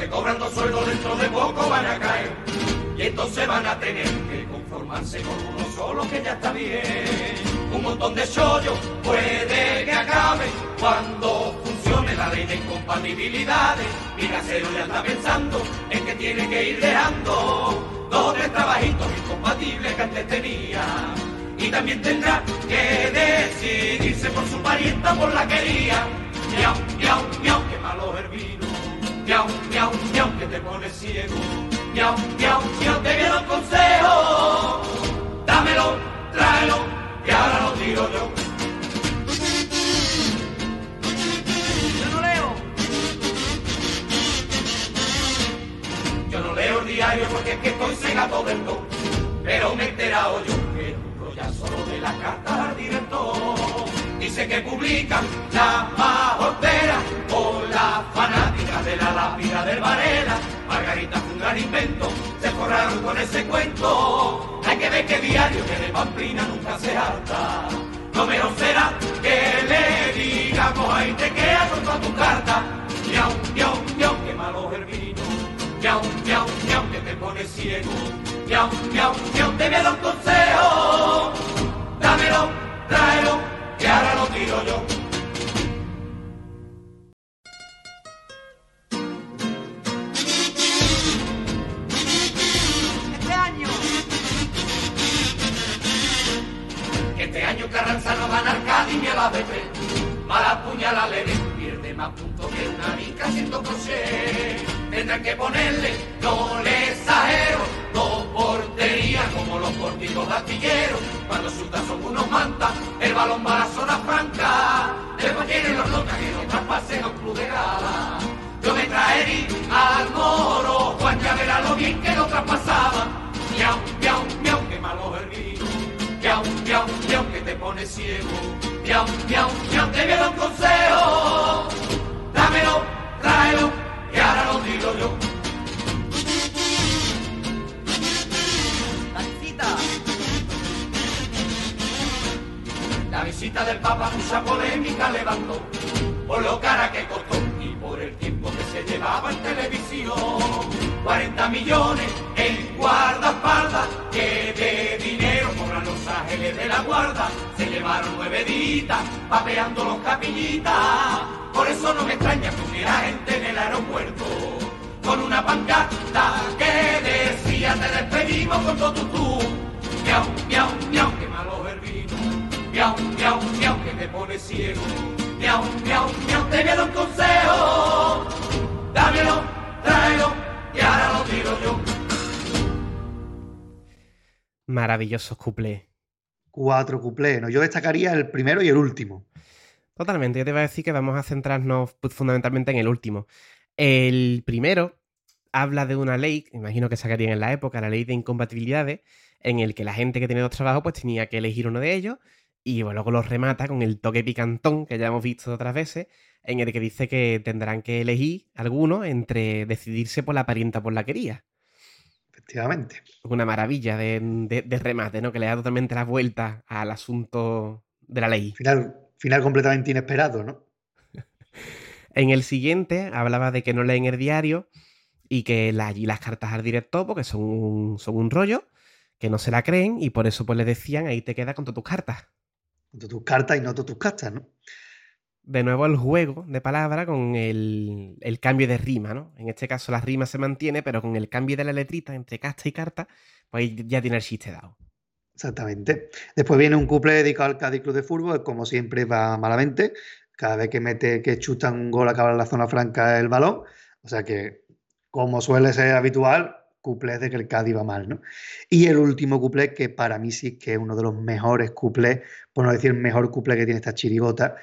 Que cobran dos sueldos dentro de poco van a caer y entonces van a tener que conformarse con uno solo que ya está bien. Un montón de chollos puede que acabe cuando funcione la ley de incompatibilidades. Mi casero ya está pensando en que tiene que ir dejando dos tres trabajitos incompatibles que antes tenía. Y también tendrá que decidirse por su parienta por la quería. Miau, miau, miau, qué malo miau, miau, miau, que te pones ciego. Miau, miau, miau, te quiero un consejo. Dámelo, tráelo, que ahora lo tiro yo. Yo no leo. Yo no leo el diario porque es que estoy cegado del todo. Pero me he enterado yo que ya solo de las cartas al director. Dice que publican la majortera o la fanática de la lápida del Varela. Margarita fue un gran invento, se forraron con ese cuento. Hay que ver que diario que de Pamplina nunca se harta. Lo mejor será que le digamos ahí te queda con tu carta. Miau, miau, miau, qué malo el vino. Miau, miau, miau, que te pone ciego. Miau, miau, miau, te voy a dar un consejo. Dámelo, tráelo, que ahora lo tiro yo. Año Carranza no gana al Cádiz ni a la BP. Mala le pierde más puntos que una mica haciendo crochet. Tendrán que ponerle, no le exagero, dos porterías como los porticos de. Cuando sultan son unos mantas, el balón va a la zona franca. Después tienen los notas que no traspasen a un de gala. Yo me traería al moro, Juan ya verá lo bien que lo traspasaba. Miau, Miau, miau, que te pone ciego. Miau, miau, miau, te dar un consejo. Dámelo, tráelo, y ahora lo digo yo. la visita. La visita del Papa mucha polémica levantó, por lo cara que costó y por el tiempo que se llevaba en televisión. 40 millones papeando los capillitas. Por eso no me extraña que hubiera gente en el aeropuerto con una pancarta que decía te despedimos con todo tú. Miau, miau, miau, qué malo el vino. Miau, miau, miau, que te pone ciego. Miau, miau, miau, te dar un consejo. Dámelo, tráelo, y ahora lo tiro yo. Maravillosos cuplés. Cuatro cuplés, ¿no? Yo destacaría el primero y el último. Totalmente, yo te iba a decir que vamos a centrarnos fundamentalmente en el último. El primero habla de una ley, imagino que sacarían en la época, la ley de incompatibilidades, en el que la gente que tiene dos trabajos pues tenía que elegir uno de ellos y luego los remata con el toque picantón que ya hemos visto otras veces, en el que dice que tendrán que elegir alguno entre decidirse por la parienta por la quería. Efectivamente. Una maravilla de, de- de remate, ¿no? Que le da totalmente la vuelta al asunto de la ley. Final, final completamente inesperado, ¿no? [laughs] En el siguiente hablaba de que no leen el diario y que la- allí las cartas al director, porque son un, son un rollo, que no se la creen y por eso pues le decían, ahí te queda con todas tus cartas. Con tus cartas y no tus cartas, ¿no? De nuevo el juego de palabra con el, el cambio de rima, ¿no? En este caso la rima se mantiene, pero con el cambio de la letrita entre casta y carta, pues ya tiene el chiste dado. Exactamente. Después viene un couple dedicado al Cádiz Club de Fútbol, como siempre va malamente. Cada vez que mete, que chutan un gol, acaba en la zona franca el balón. O sea que, como suele ser habitual, cuplés de que el Cádiz va mal, ¿no? Y el último cuplé, que para mí sí que es uno de los mejores cuplés, por no decir el mejor cuplé que tiene esta chirigota,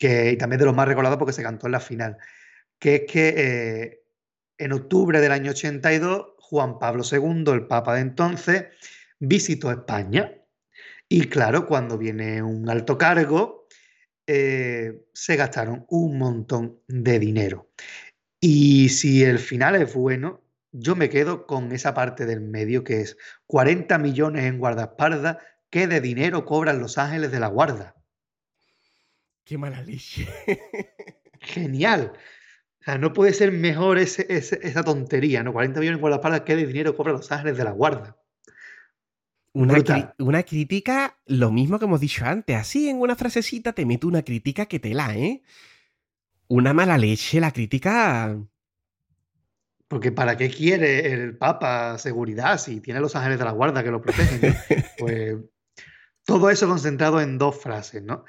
que, y también de los más recordados porque se cantó en la final, que es que eh, en octubre del año 82, Juan Pablo II, el Papa de entonces, visitó España. Y claro, cuando viene un alto cargo, eh, se gastaron un montón de dinero. Y si el final es bueno, yo me quedo con esa parte del medio que es 40 millones en guardaespaldas que de dinero cobran los ángeles de la guarda. Qué mala leche. Genial. O sea, no puede ser mejor ese- ese- esa tontería, ¿no? 40 millones en guardaespaldas que de dinero cobran los ángeles de la guarda. Una crítica, lo mismo que hemos dicho antes, así en una frasecita te meto una crítica que te la, ¿eh? Una mala leche, la crítica... Porque ¿para qué quiere el Papa seguridad si tiene los ángeles de la guarda que lo protegen? ¿no? [laughs] Pues todo eso concentrado en dos frases, ¿no?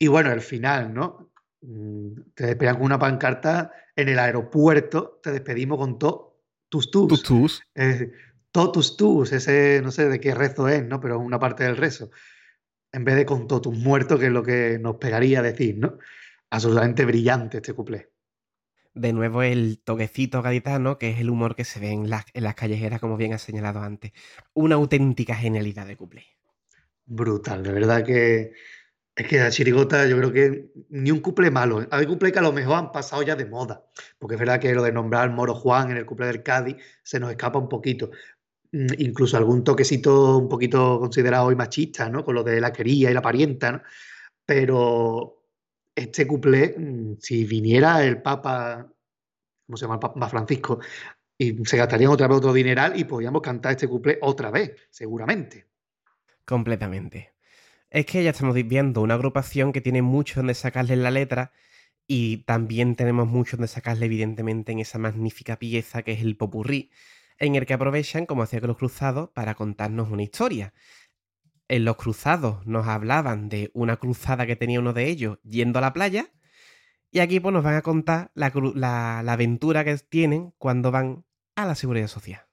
Y bueno, el final, ¿no? Mm, Te despegan con una pancarta en el aeropuerto, te despedimos con todos tus tus. Tus tus. Eh, totus tus, ese no sé de qué rezo es, ¿no? Pero es una parte del rezo. En vez de con totus muertos, que es lo que nos pegaría decir, ¿no? Absolutamente brillante este cuplé. de nuevo el toquecito gaditano, que es el humor que se ve en las, en las callejeras, como bien has señalado antes. Una auténtica genialidad de cuplé. Brutal, de verdad que es que la chirigota yo creo que ni un cuplé malo. Hay cuplés que a lo mejor han pasado ya de moda, porque es verdad que lo de nombrar Moro Juan en el cuplé del Cádiz se nos escapa un poquito. Mm, Incluso algún toquecito un poquito considerado hoy machista, ¿no? Con lo de la quería y la parienta, ¿no? Pero este cuplé, mm, si viniera el Papa, ¿cómo se llama? El Papa Francisco, y se gastarían otra vez otro dineral y podríamos cantar este cuplé otra vez, seguramente. Completamente. Es que ya estamos viendo una agrupación que tiene mucho donde sacarle la letra y también tenemos mucho donde sacarle evidentemente en esa magnífica pieza que es el popurrí, en el que aprovechan, como hacía con los cruzados, para contarnos una historia. En los cruzados nos hablaban de una cruzada que tenía uno de ellos yendo a la playa y aquí pues nos van a contar la- la aventura que tienen cuando van a la seguridad social.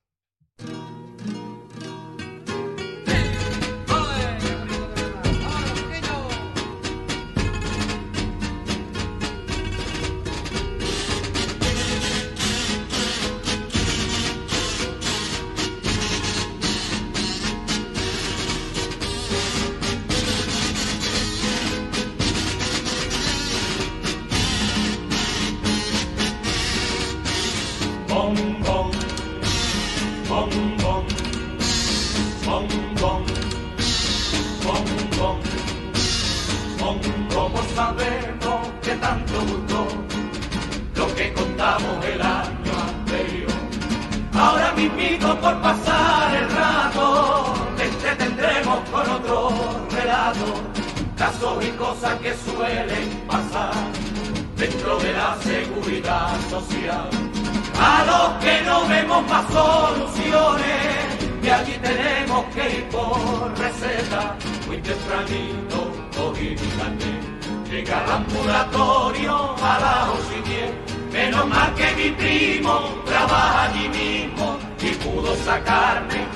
Trabaja allí mismo y pudo sacarme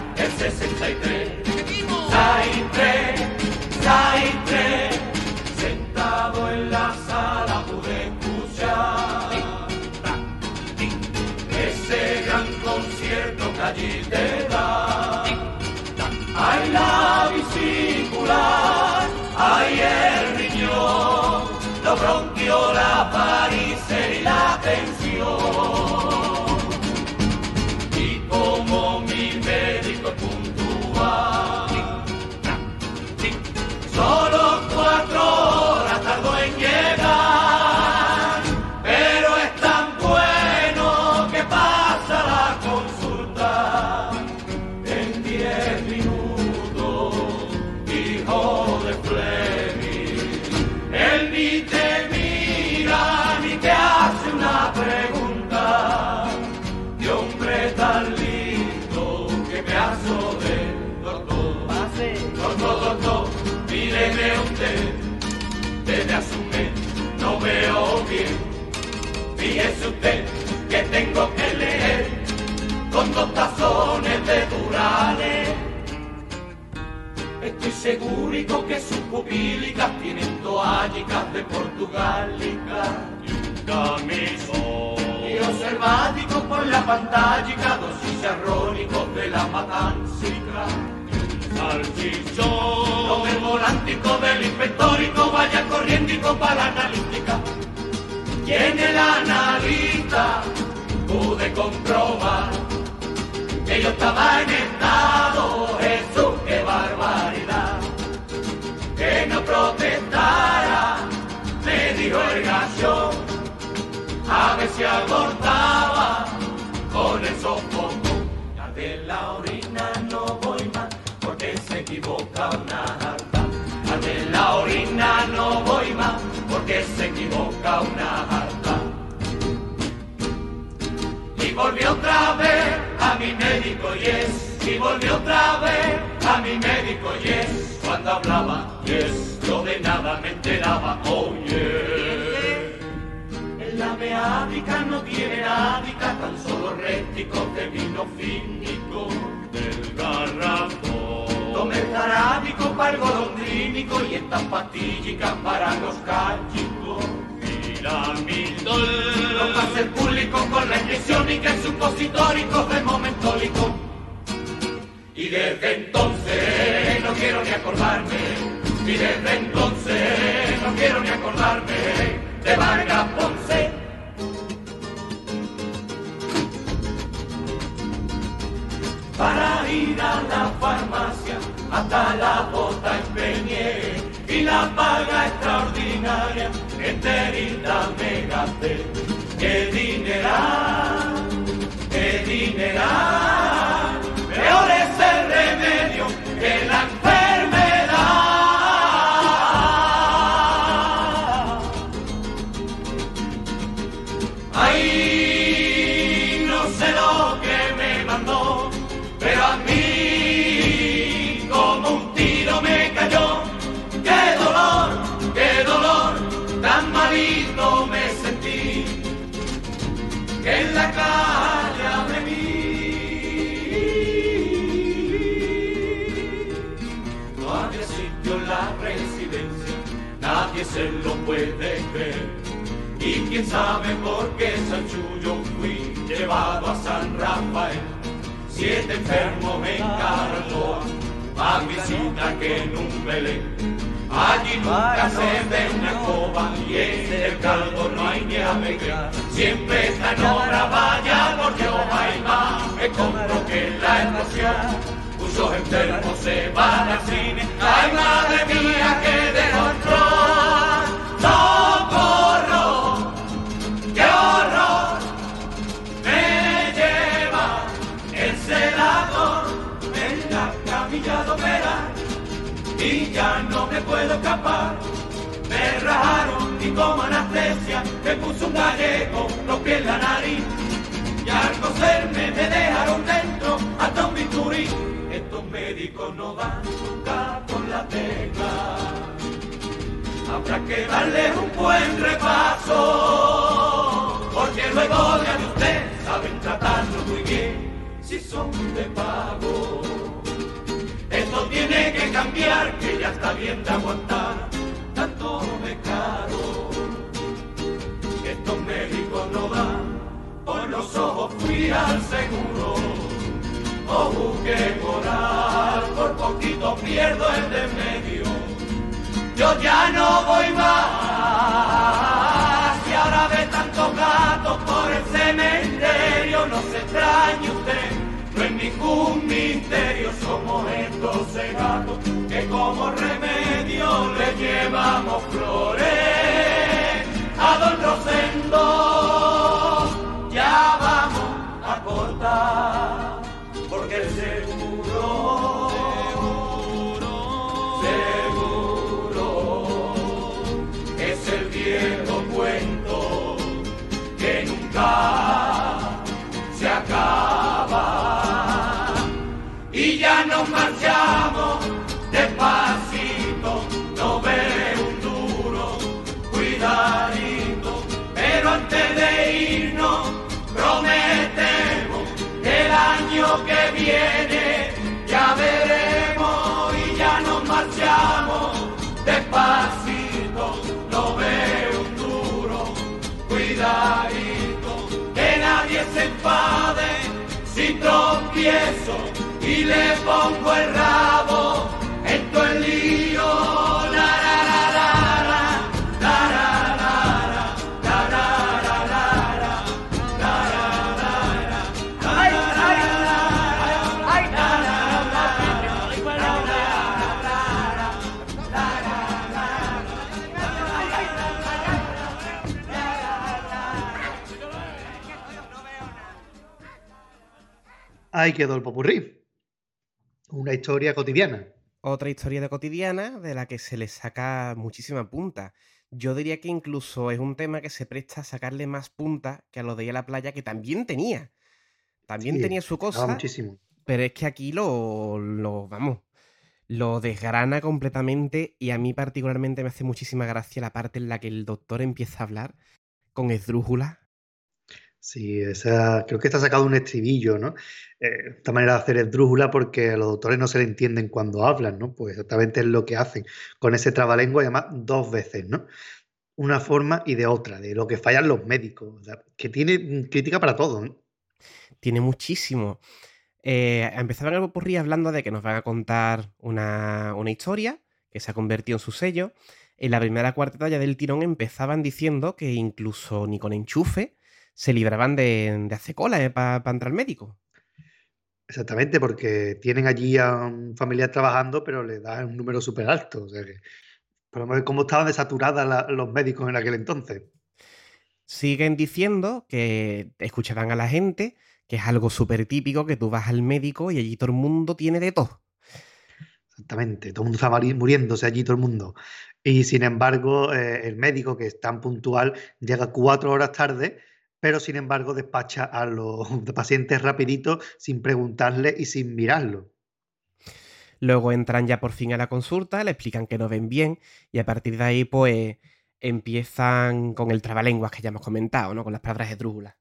con dos tazones de durales. Estoy seguro que sus pupílicas tienen toallicas de portugálica y un camisón. Y observático por la pantalla, dosis arrónicos de la matancica salchichón. Con el volántico del inspectórico vaya corriendo para la analítica. Y en el analista pude comprobar que yo estaba en estado, Jesús, qué barbaridad. Que no protestara, me dijo el gallo, a ver si abortaba con el sofoco. Ya de la orina no voy más, porque se equivoca una harta. Ya de la orina no voy más, porque se equivoca una harta. Y volvió otra vez a mi médico yes, y volvió otra vez a mi médico yes, cuando hablaba yes, yo de nada me enteraba, oh yeah. En la meádica no tiene nádica, tan solo réticos de vino fínico del garrafón. El jarábico para y estas pastillicas para los cachicos. No pase el con la y que es supositórico de momentólico. Y desde entonces no quiero ni acordarme, y desde entonces no quiero ni acordarme de Vargas Ponce. Para ir a la farmacia hasta la bota empeñé y la paga extraordinaria enterita me gasté. ¡Qué dinero! ¡Qué dinero! Peor es el remedio que la enfermedad. Quién sabe por qué Sanchullo fui llevado a San Rafael. Siete enfermos me encargó, más visita que un Belén. Allí nunca se ve una escoba y en el caldo no hay ni alegría. Siempre está en obra, vaya por Dios, hay más. Me compro que la explosión muchos enfermos se van al cine. Ay, madre mía, que de control. Ya no me puedo escapar. Me rajaron y como anestesia me puso un gallego, rompí en la nariz. Y al coserme me dejaron dentro hasta un bisturí. Estos médicos no dan nunca con la tecla. Habrá que darles un buen repaso, porque luego de usted saben tratarlo muy bien si son de pago. Tiene que cambiar, que ya está bien de aguantar tanto de caro. Estos médicos no dan, por los ojos fui al seguro. O busqué moral, por poquito pierdo el de medio. Yo ya no voy más, y ahora ve tantos gatos por el cementerio, no se extrañe usted. Ningún misterio, somos estos gatos que como remedio le llevamos flores a don Rosendo. Ya vamos a cortar, nos marchamos despacito, no ve un duro, cuidadito, pero antes de irnos prometemos que el año que viene ya veremos y ya nos marchamos despacito, no ve un duro, cuidadito, que nadie se enfade si tropiezo y le pongo el rabo en todo el lío. La, la, la, la, Ahí quedó el popurrí. Una historia cotidiana. Otra historia de cotidiana de la que se le saca muchísima punta. Yo diría que incluso es un tema que se presta a sacarle más punta que a lo de ir a la playa, que también tenía. También Sí, tenía su cosa, muchísimo. pero es que aquí lo, lo, vamos, lo desgrana completamente y a mí particularmente me hace muchísima gracia la parte en la que el doctor empieza a hablar con esdrújula. Sí, esa, creo que está sacado un estribillo, ¿no? Eh, esta manera de hacer esdrújula porque a los doctores no se le entienden cuando hablan, ¿no? Pues exactamente es lo que hacen con ese trabalengua además dos veces, ¿no? una forma y de otra, de lo que fallan los médicos, o sea, que tiene mm, crítica para todo. ¿eh? Tiene muchísimo. Eh, empezaban el popurrí hablando de que nos van a contar una, una historia que se ha convertido en su sello. En la primera cuarteta ya del tirón empezaban diciendo que incluso ni con enchufe se libraban de, de hacer cola para entrar al médico. Exactamente, porque tienen allí a un familiar trabajando, pero le da un número súper alto. O sea que, podemos ver cómo estaban desaturadas los médicos en aquel entonces. Siguen diciendo que escucharán a la gente, que es algo súper típico, que tú vas al médico y allí todo el mundo tiene de todo. Exactamente, todo el mundo está muriéndose allí, todo el mundo. Y sin embargo, eh, el médico, que es tan puntual, llega cuatro horas tarde, pero sin embargo despacha a los [laughs] pacientes rapidito, sin preguntarle y sin mirarlo. Luego entran ya por fin a la consulta, le explican que no ven bien y a partir de ahí pues empiezan con el trabalenguas que ya hemos comentado, ¿no? Con las palabras esdrújulas.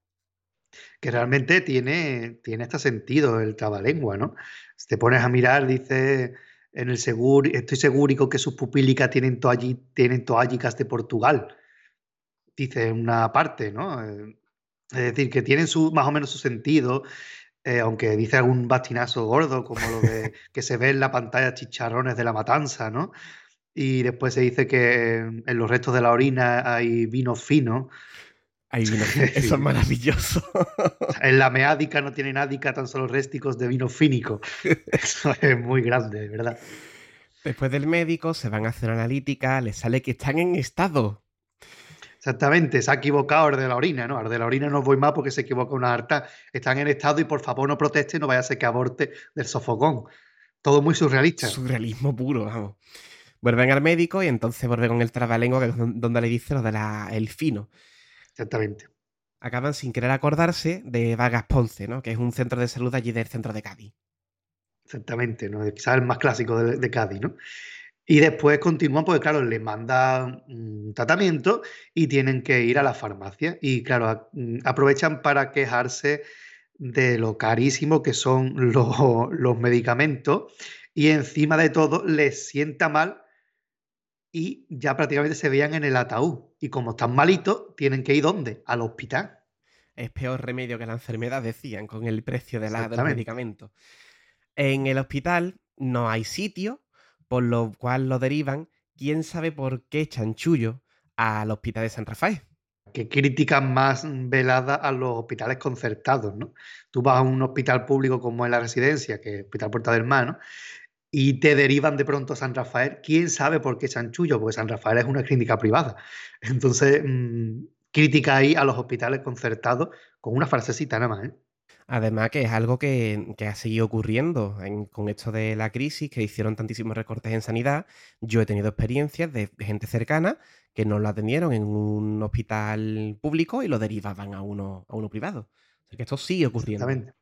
Que realmente tiene, tiene hasta sentido el trabalengua, ¿no? Si te pones a mirar, dice en el seguro, estoy seguro que sus pupílicas tienen, toalli, tienen toallicas de Portugal. Dice una parte, ¿no? Es decir, que tienen su, más o menos su sentido, eh, aunque dice algún bastinazo gordo, como lo de [laughs] que se ve en la pantalla chicharrones de la matanza, ¿no? Y después se dice que en los restos de la orina hay vino fino. Ahí vino, [laughs] eso es maravilloso. En la meádica no tiene nádica, tan solo résticos de vino fínico. [laughs] Eso es muy grande, ¿verdad? Después del médico se van a hacer analítica, les sale que están en estado. Exactamente, se ha equivocado el de la orina, ¿no? Al de la orina no voy más porque se equivoca una harta. Están en estado y por favor no proteste, no vaya a ser que aborte del sofocón. Todo muy surrealista. Surrealismo puro, vamos. Vuelven al médico y entonces vuelve con el trabalengua, que es don- donde le dice lo del fino. Exactamente. Acaban sin querer acordarse de Vargas Ponce, ¿no? Que es un centro de salud allí del centro de Cádiz. Exactamente, ¿no? Quizás el más clásico de, de Cádiz, ¿no? Y después continúan, porque claro, les manda un tratamiento y tienen que ir a la farmacia. Y claro, mm, aprovechan para quejarse de lo carísimo que son [laughs] los, los medicamentos y encima de todo les sienta mal y ya prácticamente se veían en el ataúd. Y como están malitos, tienen que ir ¿dónde? Al hospital. Es peor remedio que la enfermedad, decían, con el precio de la, de los Exactamente. medicamentos. En el hospital no hay sitio, por lo cual lo derivan, quién sabe por qué chanchullo, al hospital de San Rafael. que critican más velada a los hospitales concertados, ¿no? Tú vas a un hospital público como en la residencia, que es el Hospital Puerta del Mar, ¿no? Y te derivan de pronto a San Rafael. ¿Quién sabe por qué chanchullo? Porque San Rafael es una clínica privada. Entonces, mm, critica ahí a los hospitales concertados con una frasecita nada más, ¿eh? Además que es algo que, que ha seguido ocurriendo en- con esto de la crisis, que hicieron tantísimos recortes en sanidad. Yo he tenido experiencias de gente cercana que no lo atendieron en un hospital público y lo derivaban a uno, a uno privado. Así que esto sigue ocurriendo. Exactamente.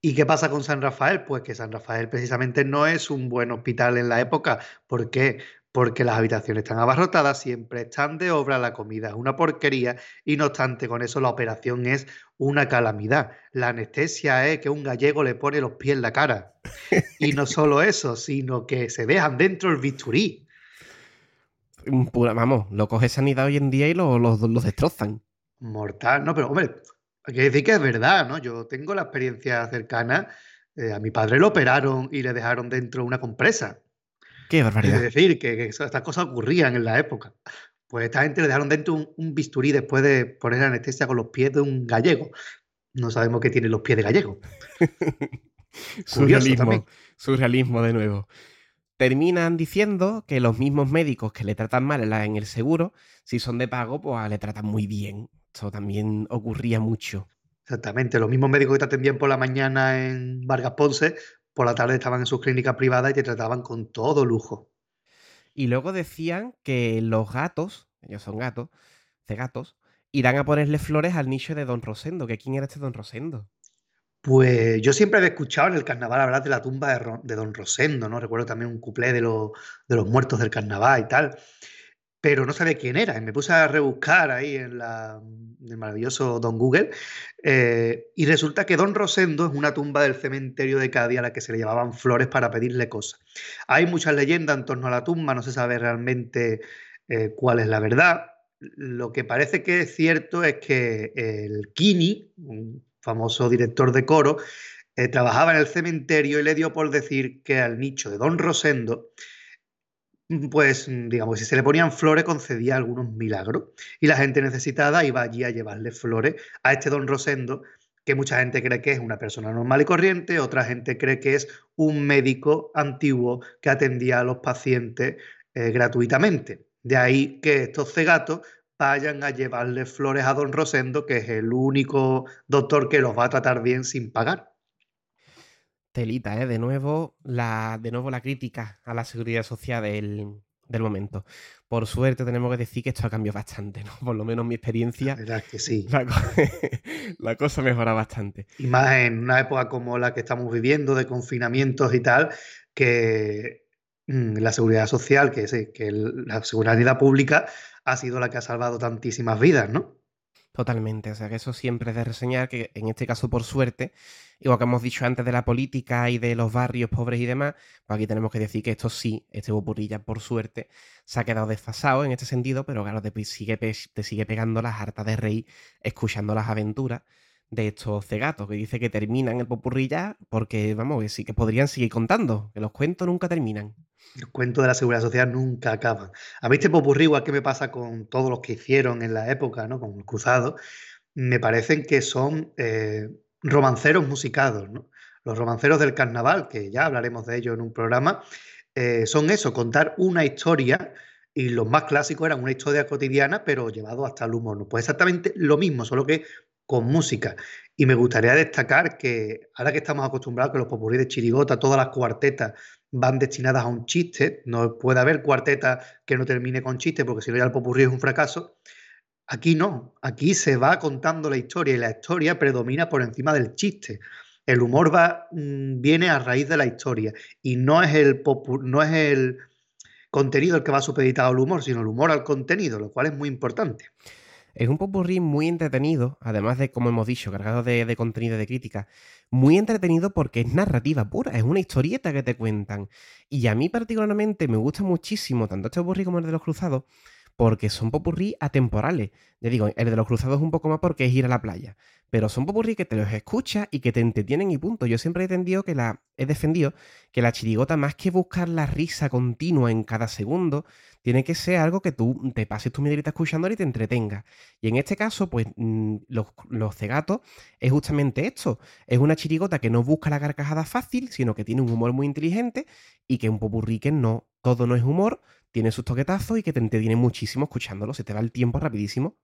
¿Y qué pasa con San Rafael? Pues que San Rafael precisamente no es un buen hospital en la época. ¿Por qué? Porque las habitaciones están abarrotadas, siempre están de obra, la comida es una porquería y no obstante con eso la operación es una calamidad. La anestesia es que un gallego le pone los pies en la cara. Y no [laughs] solo eso, sino que se dejan dentro el bisturí. Pura- vamos, lo coge sanidad hoy en día y lo- lo- los destrozan. Mortal, no, pero hombre, hay que decir que es verdad, ¿no? Yo tengo la experiencia cercana. eh, a mi padre lo operaron y le dejaron dentro una compresa. Qué Es barbaridad. decir, que, que eso- estas cosas ocurrían en la época. Pues esta gente le dejaron dentro un, un bisturí después de poner anestesia con los pies de un gallego. No sabemos qué tienen los pies de gallego. [laughs] Surrealismo. Surrealismo de nuevo. Terminan diciendo que los mismos médicos que le tratan mal en, el seguro, si son de pago, pues le tratan muy bien. Esto también ocurría mucho. Exactamente. Los mismos médicos que te atendían por la mañana en Vargas Ponce, por la tarde estaban en sus clínicas privadas y te trataban con todo lujo. Y luego decían que los gatos, ellos son gatos, de gatos, irán a ponerle flores al nicho de Don Rosendo. ¿Que quién era este Don Rosendo? Pues yo siempre había escuchado en el carnaval hablar de la tumba de, Don Rosendo, ¿no? Recuerdo también un cuplé de, los- de los muertos del carnaval y tal, pero no sabía quién era. Y me puse a rebuscar ahí en, el maravilloso Don Google eh, y resulta que Don Rosendo es una tumba del cementerio de Cádiz a la que se le llevaban flores para pedirle cosas. Hay muchas leyendas en torno a la tumba, no se sabe realmente eh, cuál es la verdad. lo que parece que es cierto es que el Kini, un famoso director de coro, eh, trabajaba en el cementerio y le dio por decir que al nicho de Don Rosendo, pues mm, digamos, si se le ponían flores concedía algunos milagros y la gente necesitada iba allí a llevarle flores a este Don Rosendo que mucha gente cree que es una persona normal y corriente, otra gente cree que es un médico antiguo que atendía a los pacientes eh, gratuitamente. De ahí que estos cegatos vayan a llevarle flores a don Rosendo, que es el único doctor que los va a tratar bien sin pagar. Telita, ¿eh? De nuevo, la, de nuevo la crítica a la seguridad social del, del momento. Por suerte tenemos que decir que esto ha cambiado bastante, ¿no? Por lo menos mi experiencia. La verdad es que sí. La, [laughs] la cosa mejora bastante. Y más en una época como la que estamos viviendo, de confinamientos y tal, que mm, la seguridad social, que, que la seguridad pública ha sido la que ha salvado tantísimas vidas, ¿no? Totalmente, o sea que eso siempre es de reseñar, que en este caso por suerte, igual que hemos dicho antes de la política y de los barrios pobres y demás, pues aquí tenemos que decir que esto sí, este Bopurrilla por suerte se ha quedado desfasado en este sentido, pero claro, te sigue, te sigue pegando las hartas de rey escuchando las aventuras de estos cegatos, que dice que terminan el popurrilla porque, vamos, que sí que podrían seguir contando, que los cuentos nunca terminan. Los cuentos de la seguridad social nunca acaban. A mí este popurrí, igual que me pasa con todos los que hicieron en la época, ¿no? Con el cruzado, me parecen que son eh, romanceros musicados, ¿no? Los romanceros del carnaval, que ya hablaremos de ello en un programa, eh, son eso, contar una historia y los más clásicos eran una historia cotidiana, pero llevado hasta el humor. Pues exactamente lo mismo, solo que con música. Y me gustaría destacar que ahora que estamos acostumbrados que los popurrí de chirigota, todas las cuartetas van destinadas a un chiste, no puede haber cuarteta que no termine con chiste, porque si no ya el popurrí es un fracaso. Aquí no, aquí se va contando la historia y la historia predomina por encima del chiste. El humor va, mm, viene a raíz de la historia y no es el, no es el contenido el que va supeditado al humor, sino el humor al contenido, lo cual es muy importante. Es un popurrí muy entretenido, además de, como hemos dicho, cargado de, contenido de crítica. Muy entretenido porque es narrativa pura, es una historieta que te cuentan. Y a mí particularmente me gusta muchísimo tanto este popurrí como el de los cruzados, porque son popurrí atemporales. Ya digo, el de los cruzados es un poco más porque es ir a la playa. Pero son popurrí que te los escuchas y que te entretienen y punto. Yo siempre he defendido que la, he defendido que la chirigota, más que buscar la risa continua en cada segundo, tiene que ser algo que tú te pases tu media escuchando y te entretenga. Y en este caso, pues mm, los, los, cegatos es justamente esto. Es una chirigota que no busca la carcajada fácil, sino que tiene un humor muy inteligente y que un popurrí que no, todo no es humor, tiene sus toquetazos y que te entretiene muchísimo escuchándolo. Se te va el tiempo rapidísimo.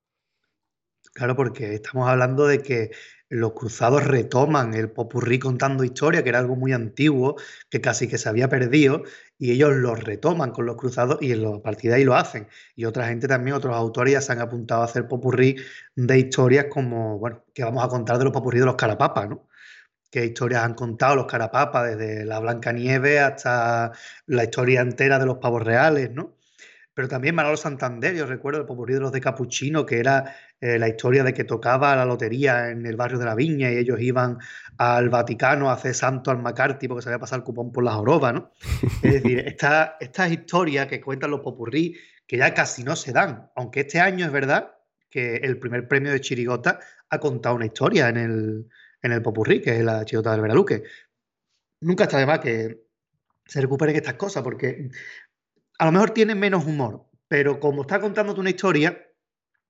Claro, porque estamos hablando de que los cruzados retoman el popurrí contando historia, que era algo muy antiguo, que casi que se había perdido, y ellos lo retoman con los cruzados y en a partir de ahí lo hacen. Y otra gente también, otros autores ya se han apuntado a hacer popurrí de historias como, bueno, que vamos a contar de los popurrí de los carapapas, ¿no? Qué historias han contado los carapapas, desde la Blanca Nieve hasta la historia entera de los pavos reales, ¿no? Pero también Manolo Santander, yo recuerdo el popurrí de los de Capuchino, que era eh, la historia de que tocaba la lotería en el barrio de la Viña y ellos iban al Vaticano a hacer santo al McCarthy porque se había pasado el cupón por la joroba, ¿no? Es decir, [laughs] estas historias que cuentan los popurrí, que ya casi no se dan, aunque este año es verdad que el primer premio de Chirigota ha contado una historia en el, en el popurrí, que es la chirigota del Veraluque. Nunca está de más que se recuperen estas cosas, porque a lo mejor tienen menos humor, pero como está contándote una historia,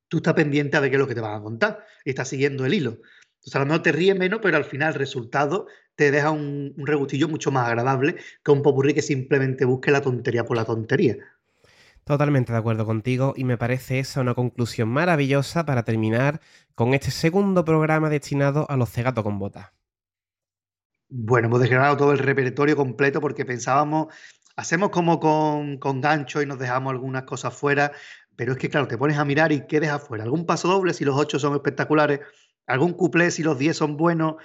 tú estás pendiente ver qué es lo que te van a contar y estás siguiendo el hilo. Entonces a lo mejor te ríes menos, pero al final el resultado te deja un, un regustillo mucho más agradable que un popurrí que simplemente busque la tontería por la tontería. Totalmente de acuerdo contigo y me parece esa una conclusión maravillosa para terminar con este segundo programa destinado a los cegatos con botas. Bueno, hemos desgranado todo el repertorio completo porque pensábamos, hacemos como con, con gancho y nos dejamos algunas cosas fuera, pero es que claro, te pones a mirar y qué dejas fuera. Algún paso doble si los ocho son espectaculares, algún cuplé si los diez son buenos.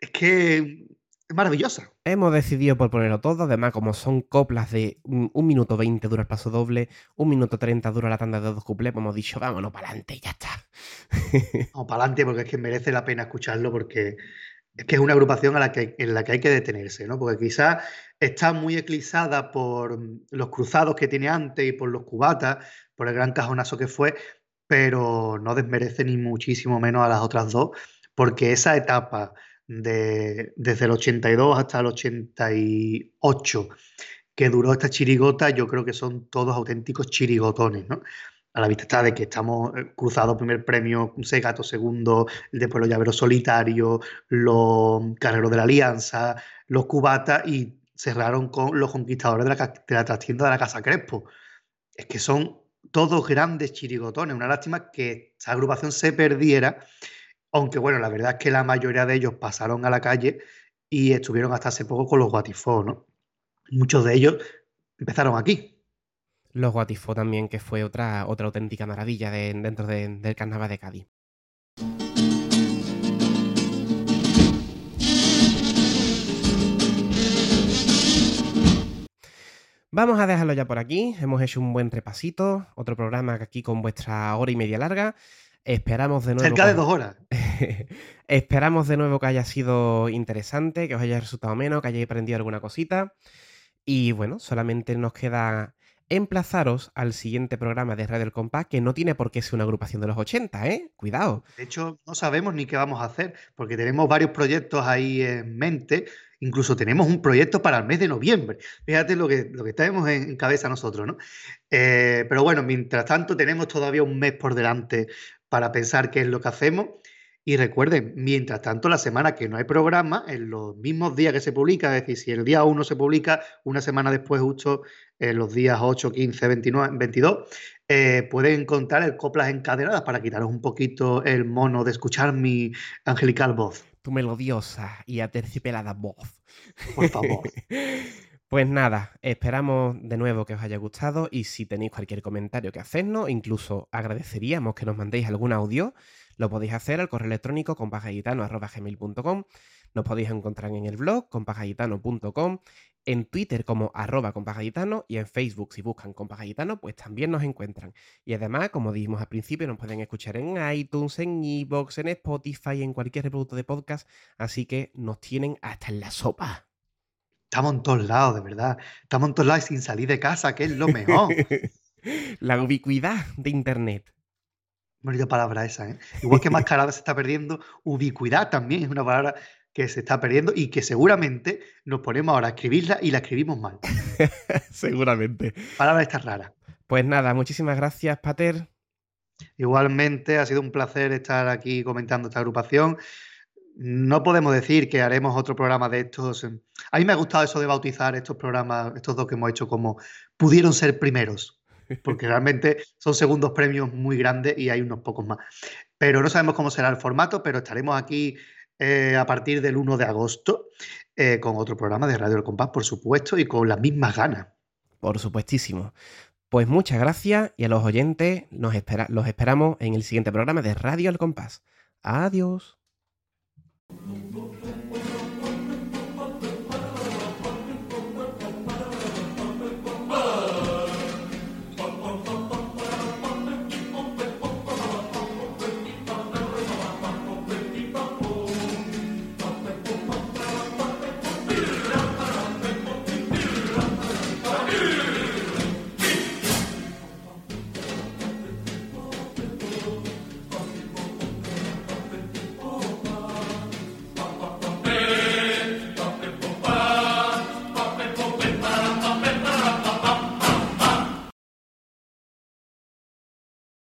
Es que es maravillosa. Hemos decidido por ponerlo todo, además como son coplas de un minuto 20 dura el paso doble, un minuto 30 dura la tanda de dos cuplés, pues hemos dicho, vámonos para adelante y ya está. [laughs] Vamos para adelante porque es que merece la pena escucharlo porque es que es una agrupación a la que, en la que hay que detenerse, ¿no? Porque quizás está muy eclipsada por los cruzados que tiene antes y por los cubatas, por el gran cajonazo que fue, pero no desmerece ni muchísimo menos a las otras dos, porque esa etapa de, desde el 82 hasta el 88 que duró esta chirigota, yo creo que son todos auténticos chirigotones, ¿no? A la vista está de que estamos eh, cruzados primer premio, Segato segundo, después los llaveros solitarios, los carreros de la Alianza, los cubatas y cerraron con los conquistadores de la, de la trastienda de la Casa Crespo. Es que son todos grandes chirigotones. Una lástima que esa agrupación se perdiera, aunque bueno, la verdad es que la mayoría de ellos pasaron a la calle y estuvieron hasta hace poco con los Guatifó, ¿no? Muchos de ellos empezaron aquí. Los Guatifó también, que fue otra, otra auténtica maravilla de- dentro de- del carnaval de Cádiz. Vamos a dejarlo ya por aquí. Hemos hecho un buen repasito. Otro programa aquí con vuestra hora y media larga. Esperamos de nuevo. Cerca de dos horas. [laughs] [laughs] Esperamos de nuevo que haya sido interesante, que os haya resultado menos, que hayáis aprendido alguna cosita. Y bueno, solamente nos queda emplazaros al siguiente programa de Radio El Compás, que no tiene por qué ser una agrupación de los 80, ¿eh? Cuidado. De hecho, no sabemos ni qué vamos a hacer, porque tenemos varios proyectos ahí en mente. Incluso tenemos un proyecto para el mes de noviembre. Fíjate lo que, lo que tenemos en, cabeza nosotros, ¿no? Eh, pero bueno, mientras tanto, tenemos todavía un mes por delante para pensar qué es lo que hacemos. Y recuerden, mientras tanto, la semana que no hay programa, en los mismos días que se publica, es decir, si el día 1 se publica, una semana después, justo en los días 8, 15, 29, 22, eh, pueden encontrar el Coplas Encadenadas para quitaros un poquito el mono de escuchar mi angelical voz. Tu melodiosa y aterciopelada voz. Por favor. [laughs] Pues nada, esperamos de nuevo que os haya gustado y si tenéis cualquier comentario que hacernos, incluso agradeceríamos que nos mandéis algún audio, lo podéis hacer al correo electrónico compagallitano.com, nos podéis encontrar en el blog compagallitano.com, en Twitter como arroba y en Facebook si buscan compagallitano pues también nos encuentran. Y además, como dijimos al principio, nos pueden escuchar en iTunes, en iVoox, en Spotify, en cualquier reproductor de podcast, así que nos tienen hasta en la sopa. Estamos en todos lados, de verdad. Estamos en todos lados y sin salir de casa, que es lo mejor. [laughs] La ubicuidad de Internet. Bonita palabra esa, ¿eh? Igual que mascarada se está perdiendo, ubicuidad también es una palabra que se está perdiendo y que seguramente nos ponemos ahora a escribirla y la escribimos mal. [laughs] Seguramente. Palabra esta rara. Pues nada, muchísimas gracias, Pater. Igualmente, ha sido un placer estar aquí comentando esta agrupación. No podemos decir que haremos otro programa de estos. A mí me ha gustado eso de bautizar estos programas, estos dos que hemos hecho como pudieron ser primeros, porque realmente son segundos premios muy grandes y hay unos pocos más. Pero no sabemos cómo será el formato, pero estaremos aquí eh, a partir del 1 de agosto eh, con otro programa de Radio El Compás, por supuesto, y con las mismas ganas. Por supuestísimo. Pues muchas gracias y a los oyentes nos espera- los esperamos en el siguiente programa de Radio El Compás. Adiós.